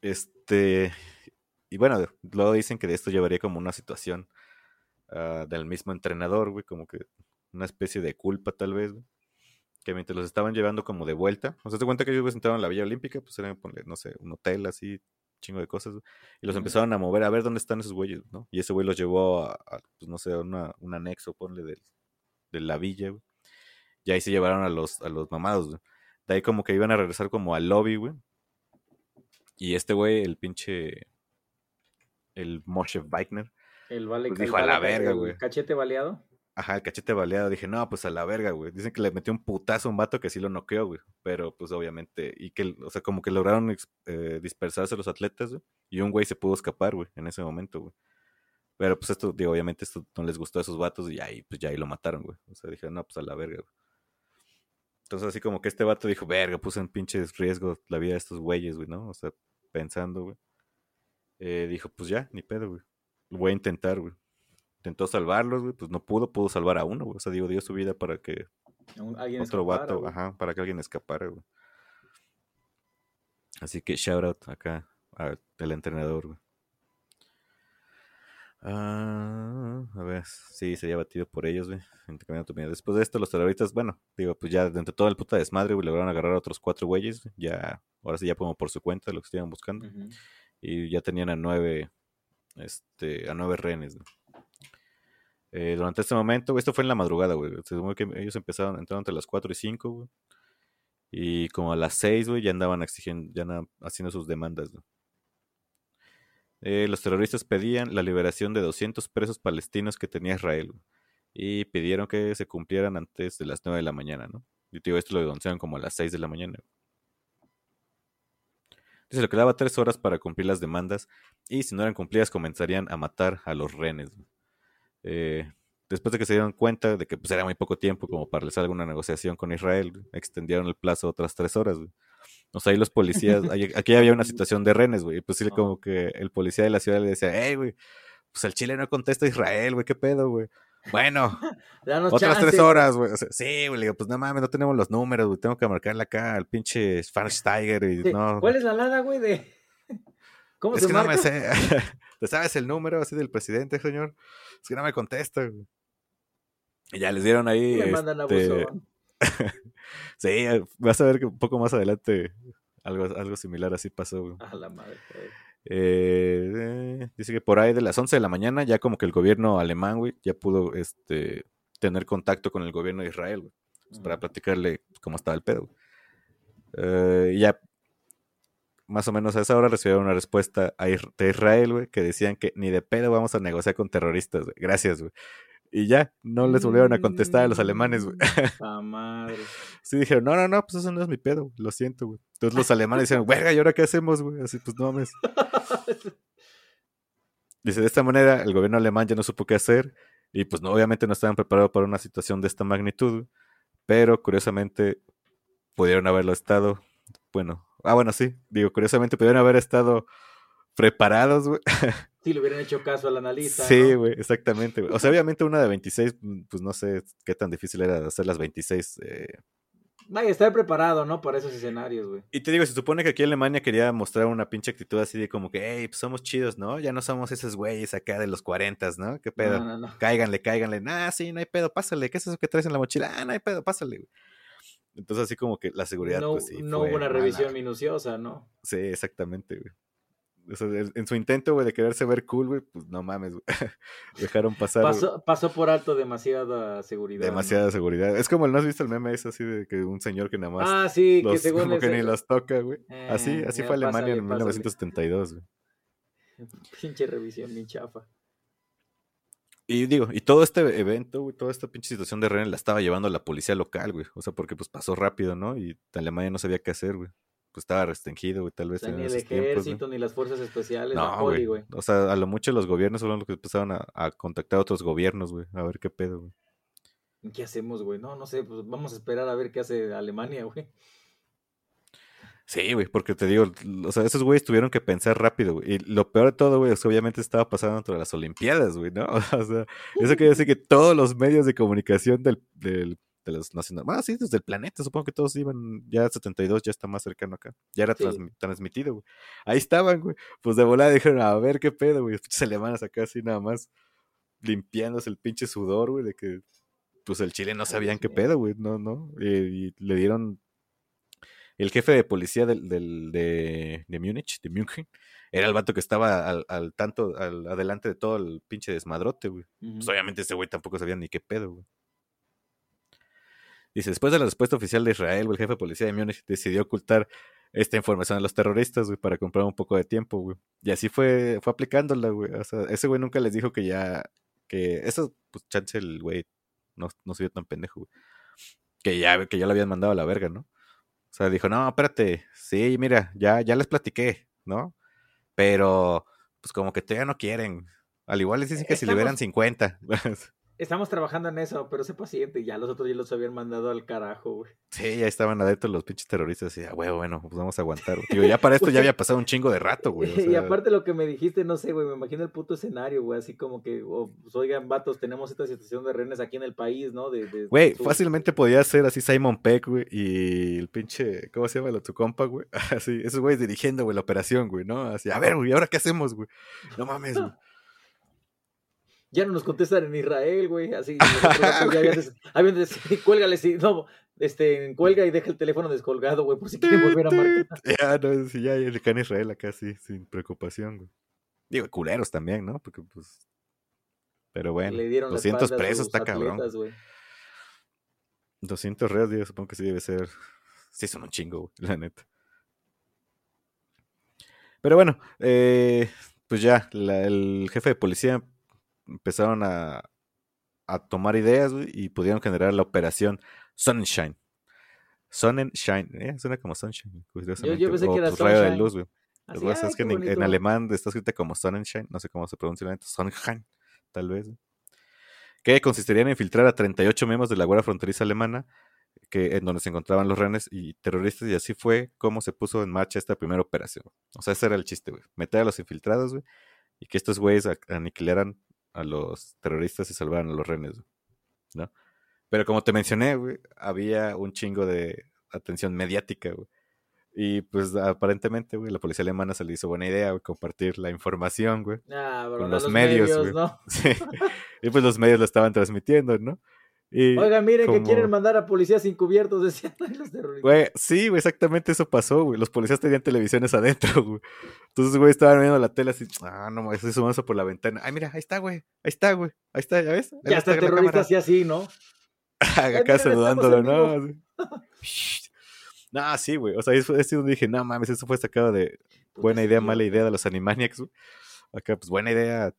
este. Y bueno, luego dicen que de esto llevaría como una situación ah, del mismo entrenador, güey. Como que una especie de culpa, tal vez, güey. Que mientras los estaban llevando como de vuelta. O sea, te cuenta que ellos entraron en la Villa Olímpica, pues eran, ponle, no sé, un hotel así, chingo de cosas. güey, Y los empezaron a mover a ver dónde están esos güeyes, ¿no? Y ese güey los llevó a, a, pues no sé, a una, un anexo, ponle, del- de la villa, güey. Y ahí se llevaron a los, a los mamados, güey. De ahí como que iban a regresar como al lobby, güey. Y este güey, el pinche. El Moshe Wagner. El vale Pues dijo, "A la verga, el güey". Cachete baleado. Ajá, el cachete baleado. Dije, no, pues a la verga, güey. Dicen que le metió un putazo a un vato que sí lo noqueó, güey. Pero pues obviamente. Y que, o sea, como que lograron eh, dispersarse los atletas, güey. Y un güey se pudo escapar, güey, en ese momento, güey. Pero pues esto, digo, obviamente esto no les gustó a esos vatos y ahí, pues ya ahí lo mataron, güey. O sea, dije, no, pues a la verga, güey. Entonces así como que este vato dijo, verga, puse en pinches riesgo la vida de estos güeyes, güey, ¿no? O sea, pensando, güey. Eh, dijo, pues ya, ni pedo, güey. Lo voy a intentar, güey. Intentó salvarlos, güey, pues no pudo, pudo salvar a uno, güey. O sea, digo, dio su vida para que Alguien otro escapara, vato, güey. ajá, para que alguien escapara, güey. Así que shout out acá al entrenador, güey. Ah, a ver, sí, sería batido por ellos, güey. Después de esto, los terroristas, bueno, digo, pues ya dentro de todo el puta desmadre, güey, lograron agarrar a otros cuatro güeyes. Ya, ahora sí, ya como por su cuenta, lo que estaban buscando. Y ya tenían a nueve, este, a nueve rehenes, güey. Eh, durante este momento, güey, esto fue en la madrugada, güey. Que ellos empezaron, entraron entre las 4 y 5, güey. Y como a las 6, güey, ya andaban exigiendo, ya andaban haciendo sus demandas, güey. Eh, los terroristas pedían la liberación de 200 presos palestinos que tenía Israel. Y pidieron que se cumplieran antes de las 9 de la mañana, ¿no? Y te digo, esto lo denunciaron como a las 6 de la mañana. Dice, lo que daba 3 horas para cumplir las demandas y si no eran cumplidas comenzarían a matar a los rehenes. Eh, después de que se dieron cuenta de que pues, era muy poco tiempo como para realizar alguna negociación con Israel, extendieron el plazo otras 3 horas. O sea, ahí los policías, aquí había una situación de rehenes, güey. Pues sí, como que el policía de la ciudad le decía, hey, güey, pues el Chile no contesta a Israel, güey, ¿qué pedo, güey? Bueno, Danos otras tres horas, güey. O sea, sí, güey, le digo, pues no mames, no tenemos los números, güey. Tengo que marcarle acá al pinche Schwarzenegger y Sí, no. ¿Cuál es la lana, güey, de... ¿Cómo Es se que no marca? me sé. ¿Te sabes el número así del presidente, señor? Es que no me contesta, güey. Y ya les dieron ahí. Me mandan a este. sí, eh, vas a ver que un poco más adelante algo, algo similar así pasó, güey. A la madre. güey. Eh, eh, dice que por ahí de las 11 de la mañana ya como que el gobierno alemán, güey, ya pudo este, tener contacto con el gobierno de Israel, güey, pues, para platicarle cómo estaba el pedo. Eh, ya más o menos a esa hora recibieron una respuesta a de Israel, güey, que decían que ni de pedo vamos a negociar con terroristas, güey. Gracias, güey. Y ya, no les volvieron a contestar a los alemanes, güey. La madre. Sí, dijeron, no, no, no, pues eso no es mi pedo, güey, lo siento, güey. Entonces los alemanes dijeron, verga, ¿y ahora qué hacemos, güey? Así, pues no mames. Dice, de esta manera, el gobierno alemán ya no supo qué hacer y pues no, obviamente no estaban preparados para una situación de esta magnitud, güey, pero curiosamente pudieron haberlo estado, bueno, ah, bueno, sí, digo, curiosamente pudieron haber estado preparados, güey. Si le hubieran hecho caso al analista. Sí, ¿no? güey, exactamente, güey. O sea, obviamente una de 26, mm, pues no sé qué tan difícil era hacer las 26 eh, Vaya, estar preparado, ¿no? Para esos escenarios, güey. Y te digo, se supone que aquí Alemania quería mostrar una pinche actitud así de como que, hey, pues somos chidos, ¿no? Ya no somos esos güeyes acá de los 40, ¿no? ¿Qué pedo? No, no, no. Cáiganle, cáiganle. Ah, sí, no hay pedo, pásale. ¿Qué es eso que traes en la mochila? Ah, no hay pedo, pásale, güey. Entonces, así como que la seguridad, no pues sí. no fue hubo una mala. revisión minuciosa, ¿no? Sí, exactamente, güey. O sea, en su intento, güey, de quererse ver cool, güey, pues no mames, güey. Dejaron pasar Pasó, pasó por alto demasiada seguridad. ¿no? demasiada seguridad. Es como, ¿no has visto el meme ese así de que un señor que nada más Ah, sí, que según como que ni los toca, güey. así, Eh, así ya, fue Alemania en pásale. 1972, güey. Pinche revisión, bien chafa. Y digo, y todo este evento, güey, toda esta pinche situación de René la estaba llevando la policía local, güey. O sea, porque pues pasó rápido, ¿no? Y Alemania no sabía qué hacer, güey. Pues estaba restringido, güey, tal O vez sea, en ni el tiempos, ejército, ni las fuerzas especiales, la No, poli, güey. güey. O sea, a lo mucho los gobiernos fueron los que empezaron a, a contactar a otros gobiernos, güey. A ver qué pedo, güey. ¿Qué hacemos, güey? No, no sé, pues vamos a esperar a ver qué hace Alemania, güey. Sí, güey, porque te digo, o sea, esos güeyes tuvieron que pensar rápido, güey. Y lo peor de todo, güey, es que obviamente estaba pasando dentro de las Olimpiadas, güey, ¿no? O sea, eso quiere decir que todos los medios de comunicación del, del- de los nacionales, bueno, sí, desde el planeta, supongo que todos iban, ya 72 ya está más cercano acá, ya era Sí. transmi- transmitido, güey. Ahí estaban, güey, pues de volada dijeron, a ver qué pedo, güey, pinches alemanes acá así nada más limpiándose el pinche sudor, güey, de que, pues el Chile no sabían qué pedo, güey, no, no, y, y le dieron el jefe de policía del, del- de, de Múnich, de München, era el vato que estaba al, al tanto, al, adelante de todo el pinche desmadrote, güey. Pues obviamente ese güey tampoco sabía ni qué pedo, güey. Dice, después de la respuesta oficial de Israel, el jefe de policía de Múnich decidió ocultar esta información a los terroristas, güey, para comprar un poco de tiempo, güey. Y así fue, fue aplicándola, güey. O sea, ese güey nunca les dijo que ya, que eso, pues chance el güey no, no se vio tan pendejo, güey. Que ya, que ya lo habían mandado a la verga, ¿no? O sea, dijo, no, espérate, sí, mira, ya, ya les platiqué, ¿no? Pero, pues como que todavía no quieren. Al igual les dicen que si Estamos- liberan 50. Estamos trabajando en eso, pero sé paciente. Ya los otros ya los habían mandado al carajo, güey. sí, ya estaban adentro los pinches terroristas. Y, ah, güey, bueno, pues vamos a aguantar. Digo, ya para esto ya había pasado un chingo de rato, güey. o y aparte lo que me dijiste, no sé, güey, me imagino el puto escenario, güey, así como que, oh, pues, oigan, vatos, tenemos esta situación de rehenes aquí en el país, ¿no? De, de- Güey, su- fácilmente podía ser así Simon Peck, güey, y el pinche, ¿cómo se llama? el tu compa, güey. Así, esos güeyes dirigiendo, güey, la operación, güey, ¿no? Así, a ver, güey, ¿ahora qué hacemos, güey? No mames, güey. Ya no nos contestan en Israel, güey, así. ya habían des- cuélgale, sí, no, este, cuelga y deja el teléfono descolgado, güey, por si quieren volver a marcar. Ya, no, sí, ya, acá en Israel acá sí, sin preocupación, güey. Digo, culeros también, ¿no? Porque pues... Pero bueno, Le dieron la 200 espalda a presos está cabrón. güey. 200 reales, yo supongo que sí debe ser. Sí, son un chingo, güey, la neta. Pero bueno, eh, pues ya, la- el jefe de policía empezaron a, a tomar ideas güey, y pudieron generar la operación Sunshine. Sunshine, ¿eh? suena como Sunshine, curiosamente. pensé que o, era pues, rayo de luz, güey. Lo que pasa es que en, alemán está escrita como Sonnenschein, no sé cómo se pronuncia la Sonnenschein, tal vez. Que consistiría en infiltrar a 38 miembros de la Guardia Fronteriza Alemana, que, en donde se encontraban los rehenes y terroristas, y así fue como se puso en marcha esta primera operación. O sea, ese era el chiste, güey. Meter a los infiltrados, güey, y que estos güeyes aniquilaran a los terroristas y salvaran a los rehenes, ¿no? Pero como te mencioné, güey, había un chingo de atención mediática, güey. Y pues aparentemente, güey, la policía alemana se le hizo buena idea, güey, compartir la información, güey. Ah, con los, medios. Sí. Y pues los medios lo estaban transmitiendo, ¿no? Y Oigan, miren que quieren mandar a policías encubiertos, decían los terroristas. Güey, sí, güey, exactamente eso pasó, güey. Los policías tenían televisiones adentro, güey. Entonces, güey, estaban viendo la tele así, ah, no, estoy sumándose por la ventana. Ay, mira, ahí está, güey. Ahí está, güey. Ahí está, ¿ya ves? Ahí Ya está está terrorista así así, ¿no? Acá saludándolo, ¿no? No, sí, güey. O sea, eso es donde dije, no mames, eso fue sacado de buena idea, mala idea de los Animaniacs, güey. Acá, pues buena idea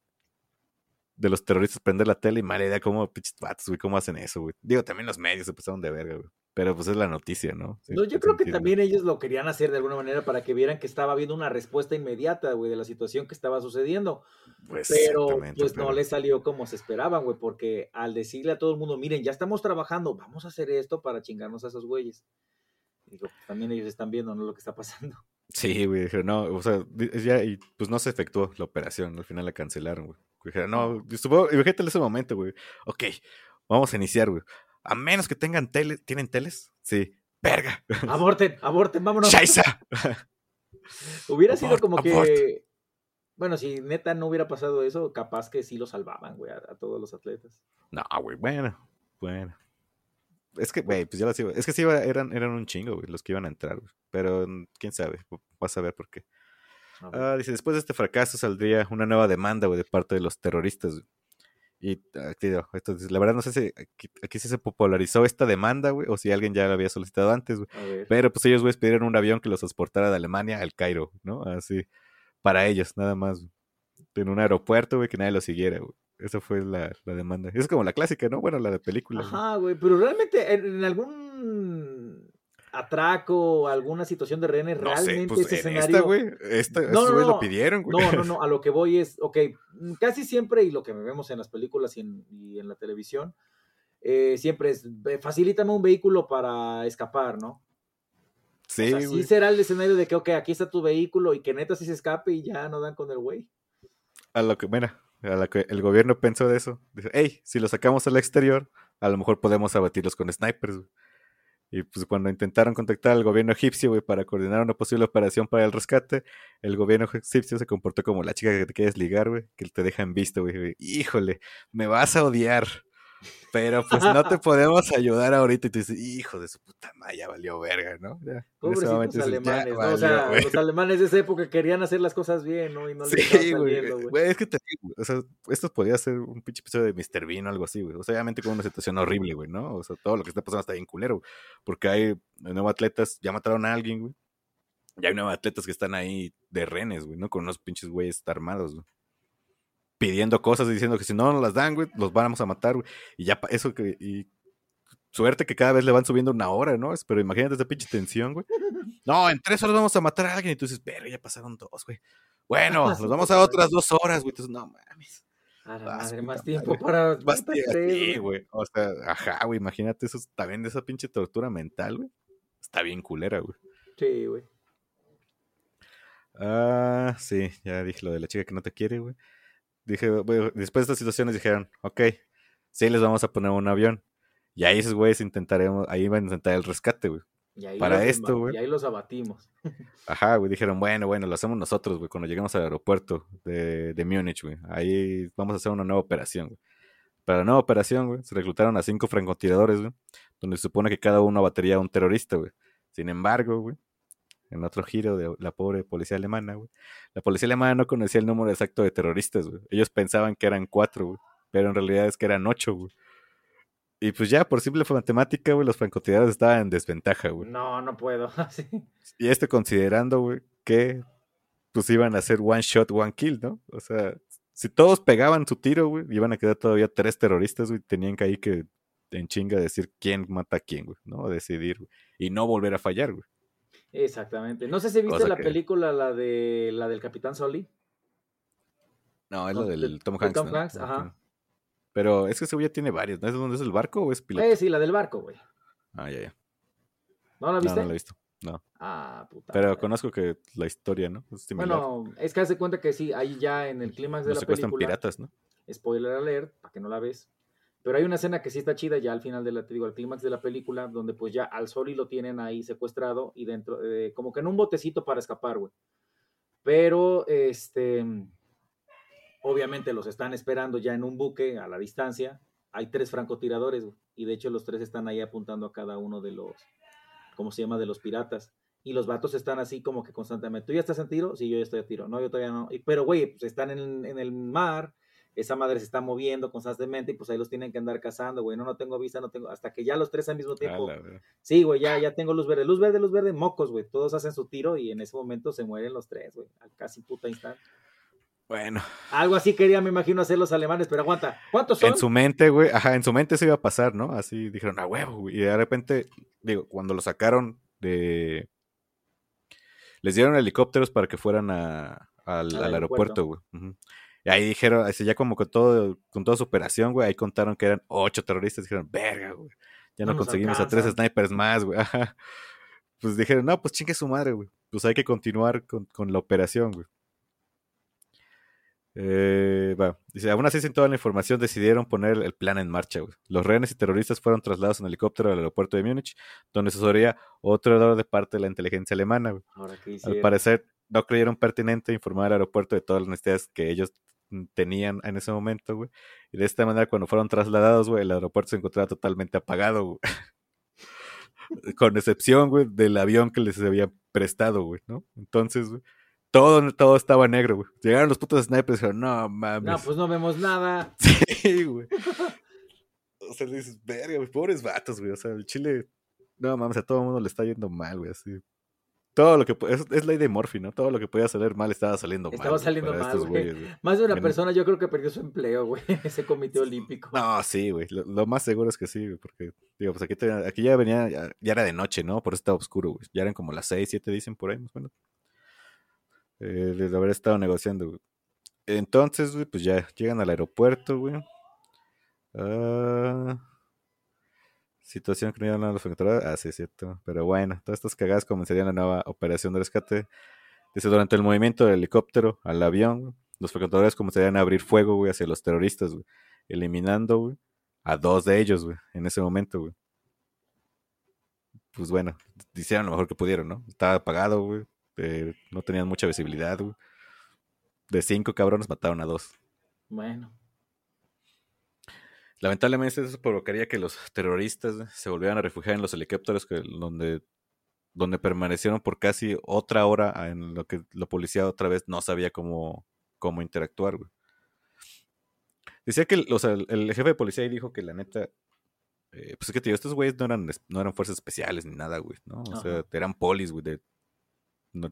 de los terroristas prender la tele y mala idea cómo, pinches vatos, güey, cómo hacen eso, güey. Digo, también los medios se pasaron de verga, güey. Pero pues es la noticia, ¿no? Sí, No, yo creo que también ellos lo querían hacer de alguna manera para que vieran que estaba habiendo una respuesta inmediata, güey, de la situación que estaba sucediendo. Pues, Pero pues no le salió como se esperaban, güey, porque al decirle a todo el mundo, miren, ya estamos trabajando, vamos a hacer esto para chingarnos a esos güeyes. Digo, también ellos están viendo, ¿no? Lo que está pasando. Sí, güey, dijeron, no, o sea, ya, y pues no se efectuó la operación, al final la cancelaron, güey. No, supongo, imagínate en ese momento, güey. Ok, vamos a iniciar, güey. A menos que tengan tele, ¿tienen teles? Sí. Verga. Aborten, aborten, vámonos. ¡Shaisa! Hubiera sido como abort. que, bueno, si neta no hubiera pasado eso, capaz que sí lo salvaban, güey, a, a todos los atletas. No, güey, bueno, bueno. Es que, güey, pues ya las iba. Es que sí eran, eran un chingo, güey, los que iban a entrar, güey. Pero mm, quién sabe, vas a ver por qué. A ver. Ah, dice, después de este fracaso saldría una nueva demanda, güey, de parte de los terroristas. güey. Y ah, te digo, esto, la verdad no sé si aquí, aquí sí se popularizó esta demanda, güey, o si alguien ya la había solicitado antes, güey. Pero pues ellos, güey, pidieron un avión que los transportara de Alemania al Cairo, ¿no? Así, para ellos, nada más. güey. En un aeropuerto, güey, que nadie lo siguiera, güey. Esa fue la, la demanda. Es como la clásica, ¿no? Bueno, la de película. Ajá, güey, pero realmente en, en algún atraco, alguna situación de rehenes, No sé, realmente pues ese en escenario... esta, güey, esta, No, no, no. lo pidieron, güey. No, no, no, a lo que voy es, ok, casi siempre, y lo que vemos en las películas y en, y en la televisión, eh, siempre es, "Ve, facilítame un vehículo para escapar, ¿no? Sí, o sea, sí será el escenario de que, ok, aquí está tu vehículo y que neta sí se escape y ya no dan con el güey. A lo que, bueno, a lo que el gobierno pensó de eso. Dice, hey, si lo sacamos al exterior, a lo mejor podemos abatirlos con snipers, güey. Y pues cuando intentaron contactar al gobierno egipcio, güey, para coordinar una posible operación para el rescate, el gobierno egipcio se comportó como la chica que te quieres ligar, güey, que te deja en visto, güey. Híjole, me vas a odiar. Pero pues no te podemos ayudar ahorita. Y tú dices, hijo de su puta madre, ya valió verga, ¿no? Ya, Pobrecitos dices, alemanes, ¿no? O sea, los alemanes de esa época querían hacer las cosas bien, ¿no? Y no les Sí, güey. es que te digo, o sea, esto podría ser un pinche episodio de Mr. Bean o algo así, güey. O sea, obviamente con una situación horrible, güey, ¿no? O sea, todo lo que está pasando está bien culero, güey. Porque hay nuevos atletas, ya mataron a alguien, güey. Y hay nuevos atletas que están ahí de renes, güey, ¿no? Con unos pinches güeyes armados, güey. Pidiendo cosas y diciendo que si no nos las dan, güey, los vamos a matar, güey. Y ya eso que. Y suerte que cada vez le van subiendo una hora, ¿no? Pero imagínate esa pinche tensión, güey. No, en tres horas vamos a matar a alguien. Y tú dices, pero ya pasaron dos, güey. Bueno, Ah, nos vamos a otras dos horas, güey. Entonces, no mames. A la Ah, madre, más tiempo madre. para... Sí, güey. güey. O sea, ajá, güey. Imagínate eso también de esa pinche tortura mental, güey. Está bien culera, güey. Sí, güey. Ah, sí, ya dije lo de la chica que no te quiere, güey. Dije, después de estas situaciones dijeron, ok, sí les vamos a poner un avión. Y ahí esos güeyes intentaremos, ahí van a intentar el rescate, güey. Para esto, güey. Y ahí los abatimos. Ajá, güey, dijeron, bueno, bueno, lo hacemos nosotros, güey, cuando lleguemos al aeropuerto de, de Múnich, güey. Ahí vamos a hacer una nueva operación, güey. Para la nueva operación, güey, se reclutaron a cinco francotiradores, güey, donde se supone que cada uno batería a un terrorista, güey. Sin embargo, güey, en otro giro de la pobre policía alemana, güey, la policía alemana no conocía el número exacto de terroristas, güey. Ellos pensaban que eran cuatro, güey, pero en realidad es que eran ocho, güey. Y pues ya, por simple matemática, güey, los francotiradores estaban en desventaja, güey. No, no puedo. Sí. Y esto considerando, güey, que pues iban a hacer one shot, one kill, ¿no? O sea, si todos pegaban su tiro, güey, iban a quedar todavía tres terroristas, güey, tenían que ahí que en chinga decir quién mata a quién, güey, ¿no? Decidir, güey. Y no volver a fallar, güey. Exactamente. No sé si viste Cosa la que- película, la de la del Capitán Soli. No, es No, de- del Tom de Hanks. Tom ¿no? Hanks, ajá. Ok. Pero es que ese güey ya tiene varios, ¿no? ¿Es donde es el barco o es piloto? Eh, sí, la del barco, güey. Ah, ya, ya. ¿No la No, viste? no lo he visto. No. Ah, puta. Pero madre. conozco que la historia, ¿no? Es. Bueno, es que hace cuenta que sí, ahí ya en el clímax de la película. piratas, ¿no? Spoiler alert, para que no la ves. Pero hay una escena que sí está chida ya al final de la, te digo, al clímax de la película, donde pues ya al Soli lo tienen ahí secuestrado y dentro, eh, como que en un botecito para escapar, güey. Pero, este, obviamente los están esperando ya en un buque a la distancia. Hay tres francotiradores, y de hecho los tres están ahí apuntando a cada uno de los, ¿cómo se llama? De los piratas. Y los vatos están así como que constantemente, ¿tú ya estás en tiro? Sí, yo ya estoy a tiro. No, yo todavía no. Pero, güey, pues están en el mar, esa madre se está moviendo constantemente y pues ahí los tienen que andar cazando, güey. No, no tengo vista, no tengo. Hasta que ya los tres al mismo tiempo. Sí, güey, ya, ya tengo luz verde. Luz verde, luz verde, mocos, güey. Todos hacen su tiro y en ese momento se mueren los tres, güey. Al casi puta instante. Bueno, Algo así quería, me imagino, hacer los alemanes, pero aguanta. ¿Cuántos son? En su mente, güey, ajá, en su mente se iba a pasar, ¿no? Así dijeron, a huevo, güey. Y de repente, digo, cuando lo sacaron de. Les dieron helicópteros para que fueran a- al, Al aeropuerto. güey. Y ahí dijeron, así ya como con todo, con toda su operación, güey, ahí contaron que eran ocho terroristas. Dijeron, verga, güey. Ya no, conseguimos a tres alcanzan". snipers más, güey. Pues dijeron, no, pues chingue su madre, güey. Pues hay que continuar con, con la operación, güey. Eh, va. Dice, aún así sin toda la información decidieron poner el plan en marcha. güey. Los rehenes y terroristas fueron trasladados en helicóptero al aeropuerto de Múnich, donde se asesoría otro error de parte de la inteligencia alemana. güey. Ahora Al parecer no creyeron pertinente informar al aeropuerto de todas las necesidades que ellos tenían en ese momento, güey. Y de esta manera cuando fueron trasladados, güey, el aeropuerto se encontraba totalmente apagado, güey. Con excepción, güey, del avión que les había prestado, güey, ¿no? Entonces, güey, todo, todo estaba negro, güey. Llegaron los putos snipers y dijeron, no mames. No, pues no vemos nada. Sí, güey. O sea, dices, verga, güey, pobres vatos, güey. O sea, el Chile, no mames, a todo el mundo le está yendo mal, güey, así. Todo lo que es, es ley de Murphy, ¿no? Todo lo que podía salir mal estaba saliendo mal. Estaba saliendo mal, güey. Más de una En- persona yo creo que perdió su empleo, güey. Ese comité olímpico. No, sí, güey. Lo, lo más seguro es que sí, güey, porque, digo, pues aquí, te- aquí ya venía, ya, ya era de noche, ¿no? Por eso estaba oscuro, güey. Ya eran como las 6, 7, dicen por ahí, más o menos. Eh, de haber estado negociando, güey. Entonces, güey, pues ya llegan al aeropuerto, güey. Ah, situación que no iban a los francotiradores. Ah, sí, es cierto. Pero bueno, todas estas cagadas comenzarían la nueva operación de rescate. Dice, durante el movimiento del helicóptero al avión, los francotiradores comenzarían a abrir fuego, güey, hacia los terroristas, güey. Eliminando, a dos de ellos, güey, en ese momento, güey. Pues bueno, hicieron lo mejor que pudieron, ¿no? Estaba apagado, güey. no tenían mucha visibilidad, güey. De cinco cabrones mataron a dos. Bueno. Lamentablemente eso provocaría que los terroristas se volvieran a refugiar en los helicópteros que, donde, donde permanecieron por casi otra hora en lo que la policía otra vez no sabía cómo, cómo interactuar, güey. Decía que, el- o sea, el, el jefe de policía ahí dijo que la neta, eh, pues es que digo, estos güeyes no eran, no eran fuerzas especiales ni nada, güey, ¿no? O sea, eran polis, güey, de,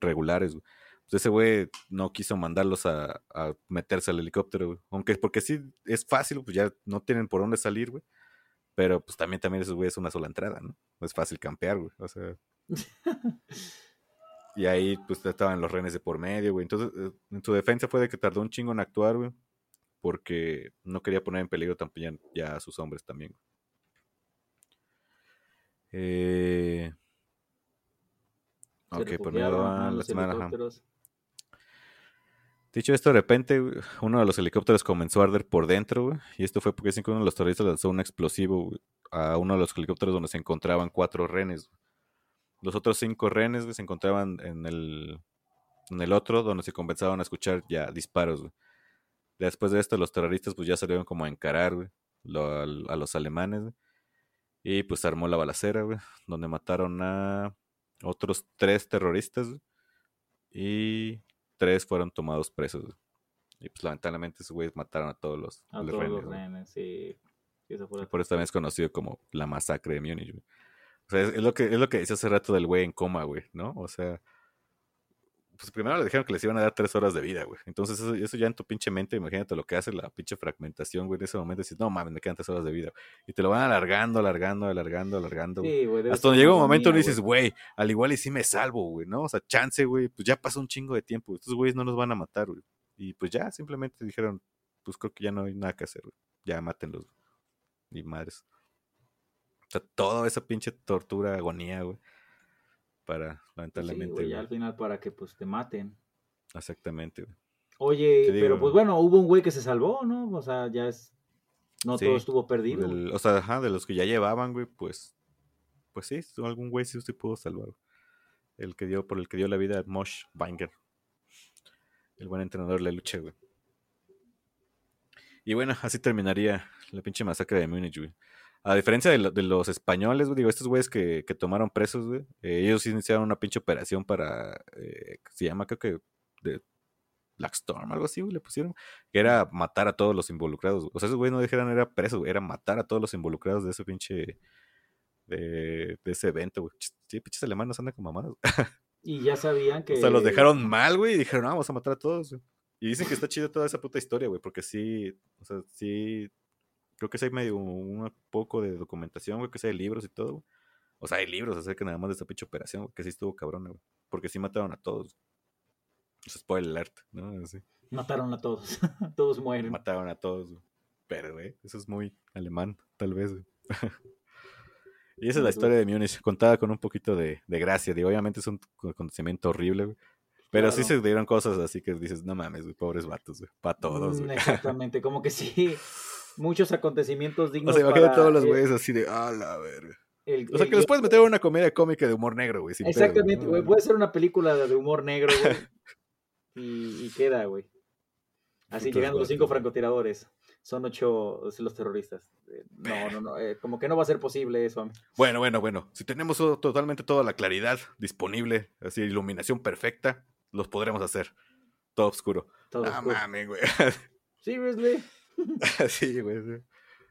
regulares, güey. Pues ese güey no quiso mandarlos a, a meterse al helicóptero, güey. Aunque porque sí es fácil, pues ya no tienen por dónde salir, güey. Pero pues también, también esos güeyes es una sola entrada, ¿no? No es fácil campear, güey. O sea. y ahí pues estaban los renes de por medio, güey. Entonces, eh, en su defensa fue de que tardó un chingo en actuar, güey. Porque no quería poner en peligro también ya a sus hombres también. güey. Eh... Ok, pues refugiaron, no, ajá, la semana. ajá. Dicho esto, de repente, uno de los helicópteros comenzó a arder por dentro. Y esto fue porque uno de los terroristas lanzó un explosivo a uno de los helicópteros donde se encontraban cuatro renes. Los otros cinco güey, se encontraban en el, en el otro, donde se comenzaban a escuchar ya disparos. Después de esto, los terroristas pues ya salieron como a encarar, al- a, los alemanes. Y pues armó la balacera, donde mataron a otros tres terroristas, y tres fueron tomados presos, güey. Y pues lamentablemente esos güeyes mataron a todos los, A los todos rehenes, los rehenes, sí. Fue Y por eso también es conocido como la masacre de Múnich, güey. O sea, es, es lo que es lo que dice hace rato del güey en coma, güey, ¿no? O sea, pues primero le dijeron que les iban a dar tres horas de vida, güey. Entonces eso, eso ya en tu pinche mente, imagínate lo que hace la pinche fragmentación, güey. En ese momento dices, no mames, me quedan tres horas de vida. Y te lo van alargando, alargando, alargando, alargando. Sí, güey, Hasta donde llega un momento donde dices, güey, al igual y sí me salvo, güey, ¿no? O sea, chance, güey, pues ya pasó un chingo de tiempo. Estos güeyes no nos van a matar, güey. Y pues ya, simplemente dijeron, pues creo que ya no hay nada que hacer, güey. Ya mátenlos. güey. Y madres. O sea, toda esa pinche tortura, agonía, güey. Para, Sí, lamentablemente, güey. al final para que pues te maten. Exactamente, güey. Oye, pero pues bueno, hubo un güey que se salvó, ¿no? O sea, ya es. No Sí, todo estuvo perdido. O sea, ajá, de los que ya llevaban, güey, pues. Pues sí, algún güey sí se pudo salvar. El que dio, por el que dio la vida a Mosh Banger. El buen entrenador de la lucha, güey. Y bueno, así terminaría la pinche masacre de Múnich, güey. A diferencia de, lo- de los españoles, güey, digo, estos güeyes que, que tomaron presos, güey, eh, ellos iniciaron una pinche operación para, eh, se llama creo que de Black Storm, algo así, güey, le pusieron, que era matar a todos los involucrados. güey. O sea, esos güeyes no dijeron era preso, güey, era matar a todos los involucrados de ese pinche, de, de ese evento, güey. Sí, pinches alemanes andan con mamadas. Y ya sabían que. O sea, los dejaron mal, güey, y dijeron, "Ah, vamos a matar a todos, güey". Y dicen que está chida toda esa puta historia, güey, porque sí, o sea, sí, creo que sí hay medio un poco de documentación, güey, que sí hay libros y todo, güey. O sea, hay libros acerca nada más de esta pinche operación, güey, que sí estuvo cabrón, güey. Porque sí mataron a todos. O sea, spoiler alert, ¿no? Así. Mataron a todos. todos mueren. Mataron a todos, güey. Pero, güey, eso es muy alemán, tal vez, güey. y esa es la historia de Múnich, contada con un poquito de, de gracia. Digo, obviamente es un acontecimiento horrible, güey. Pero sí Claro. se dieron cosas así que dices, no mames, güey, pobres vatos, güey. Para todos, Mm, güey. Exactamente, como que sí. Muchos acontecimientos o dignos. sea, imagínate todos los el- güeyes así de, ah, la verga. el- O sea, el que les guion- puedes meter una comedia cómica de humor negro, güey. Exactamente, güey. Puede ser una película de humor negro, güey. y, y queda, güey. Así Putos llegando los cinco francotiradores. Son ocho los terroristas. Eh, No, no, no. eh, como que no va a ser posible eso. am- Bueno, bueno, bueno. Si tenemos totalmente toda la claridad disponible, así, iluminación perfecta, los podremos hacer. Todo oscuro. Todo ah, oscuro. mames, güey. Seriously. sí, güey. sí.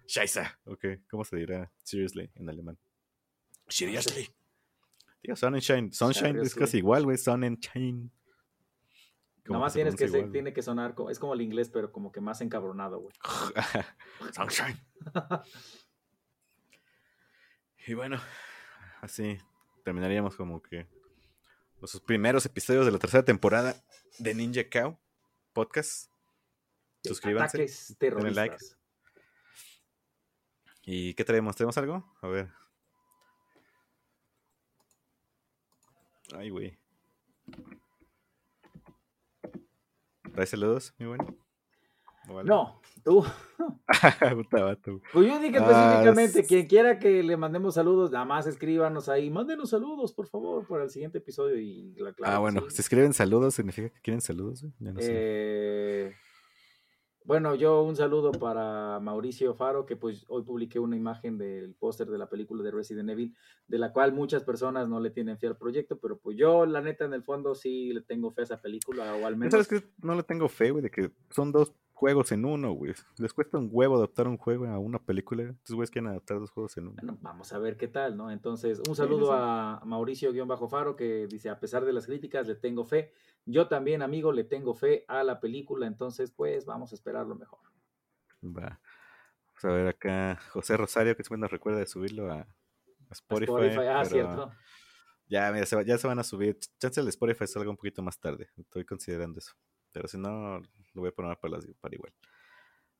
Scheiße. Ok, ¿cómo se dirá seriously en alemán? Seriously. Digo, Sonnenschein. Sunshine es casi igual, güey. Como Nomás se tienes que, pronuncia se- igual, tiene que sonar, como, es como el inglés, pero como que más encabronado, güey. güey. Sunshine. y bueno, así terminaríamos como que los primeros episodios de la tercera temporada de Ninja Cow Podcast. Suscríbanse. Ataques denle like. terroristas. ¿Y qué traemos? ¿Tenemos algo? A ver. Ay, güey. ¿Traes saludos, mi bueno? No, tú. Pues yo dije Ah, específicamente, quien quiera que le mandemos saludos, nada más escríbanos ahí, mándenos saludos, por favor, para el siguiente episodio. Y la ah, que bueno, sí. si escriben saludos, ¿significa que quieren saludos? Ya no sé. Bueno, yo un saludo para Mauricio Faro, que pues hoy publiqué una imagen del póster de la película de Resident Evil, de la cual muchas personas no le tienen fe al proyecto, pero pues yo, la neta, en el fondo sí le tengo fe a esa película, o al ¿Ya menos... ¿Sabes que No le tengo fe, güey, de que son dos juegos en uno, güey. Les cuesta un huevo adaptar un juego a una película. Entonces, güeyes quieren adaptar dos juegos en uno. Bueno, vamos a ver qué tal, ¿no? Entonces, un saludo sí. a Mauricio-Faro que dice, a pesar de las críticas, le tengo fe. Yo también, amigo, le tengo fe a la película, entonces, pues, vamos a esperar lo mejor. Va. Vamos a ver acá. José Rosario, que siempre nos recuerda de subirlo a, a A Spotify. Ah, pero cierto. Ya, mira, se va- ya se van a subir. Chance el Spotify salga un poquito más tarde. Estoy considerando eso. Pero si no, lo voy a poner para, las- para igual.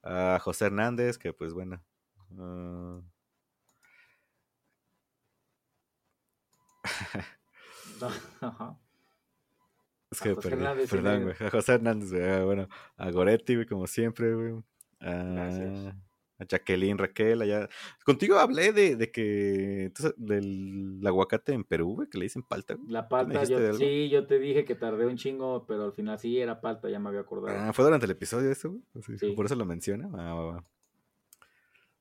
A José Hernández, que pues bueno. ah, es que perdón, me- güey. A José Hernández, güey. ah, Bueno, a Goretti, güey, como siempre, güey. Gracias. A Jacqueline, Raquel, allá. Contigo hablé de, de que. entonces, del aguacate en Perú, güey, que le dicen palta. La ¿Tú me palta, yo, sí, yo te dije que tardé un chingo, pero al final sí era palta, ya me había acordado. Ah, fue durante el episodio eso, güey. Sí, Sí. Por eso lo menciona. Ah, va, va.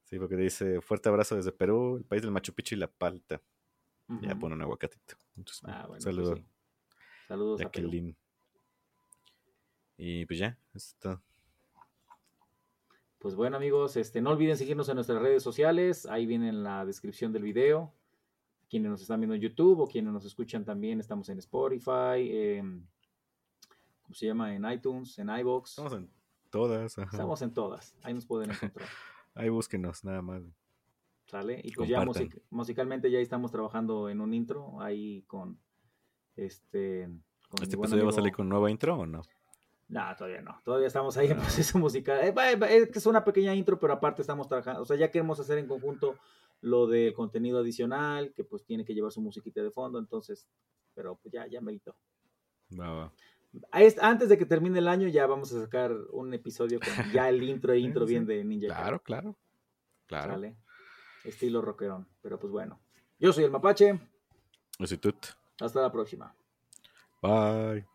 Sí, porque dice fuerte abrazo desde Perú, el país del Machu Picchu y la palta. Ya pone un aguacatito. Entonces, Ah, bueno, pues saludo, sí. Saludos a Perú. Jacqueline. Y pues ya, eso es todo. Pues bueno, amigos, este, no olviden seguirnos en nuestras redes sociales. Ahí viene en la descripción del video. Quienes nos están viendo en YouTube o quienes nos escuchan también, estamos en Spotify, en, ¿cómo se llama? En iTunes, en iBox. Estamos en todas. ajá. Estamos en todas. Ahí nos pueden encontrar. Ahí búsquenos, nada más. ¿Sale? Y pues ya music- musicalmente ya estamos trabajando en un intro ahí con este. Con ¿Este episodio va a amigo- salir con nueva intro o no? No, todavía no. Todavía estamos ahí en proceso musical. Eh, Es que es una pequeña intro, pero aparte estamos trabajando. O sea, ya queremos hacer en conjunto lo del contenido adicional, que pues tiene que llevar su musiquita de fondo. Entonces, pero pues ya, ya merito. Va, Antes de que termine el año, ya vamos a sacar un episodio con ya el intro e intro Sí, bien sí. de Ninja. Claro, claro. Claro. ¿Sale? Estilo rockerón. Pero pues bueno. Yo soy el Mapache. Yo soy Tut. Hasta la próxima. Bye.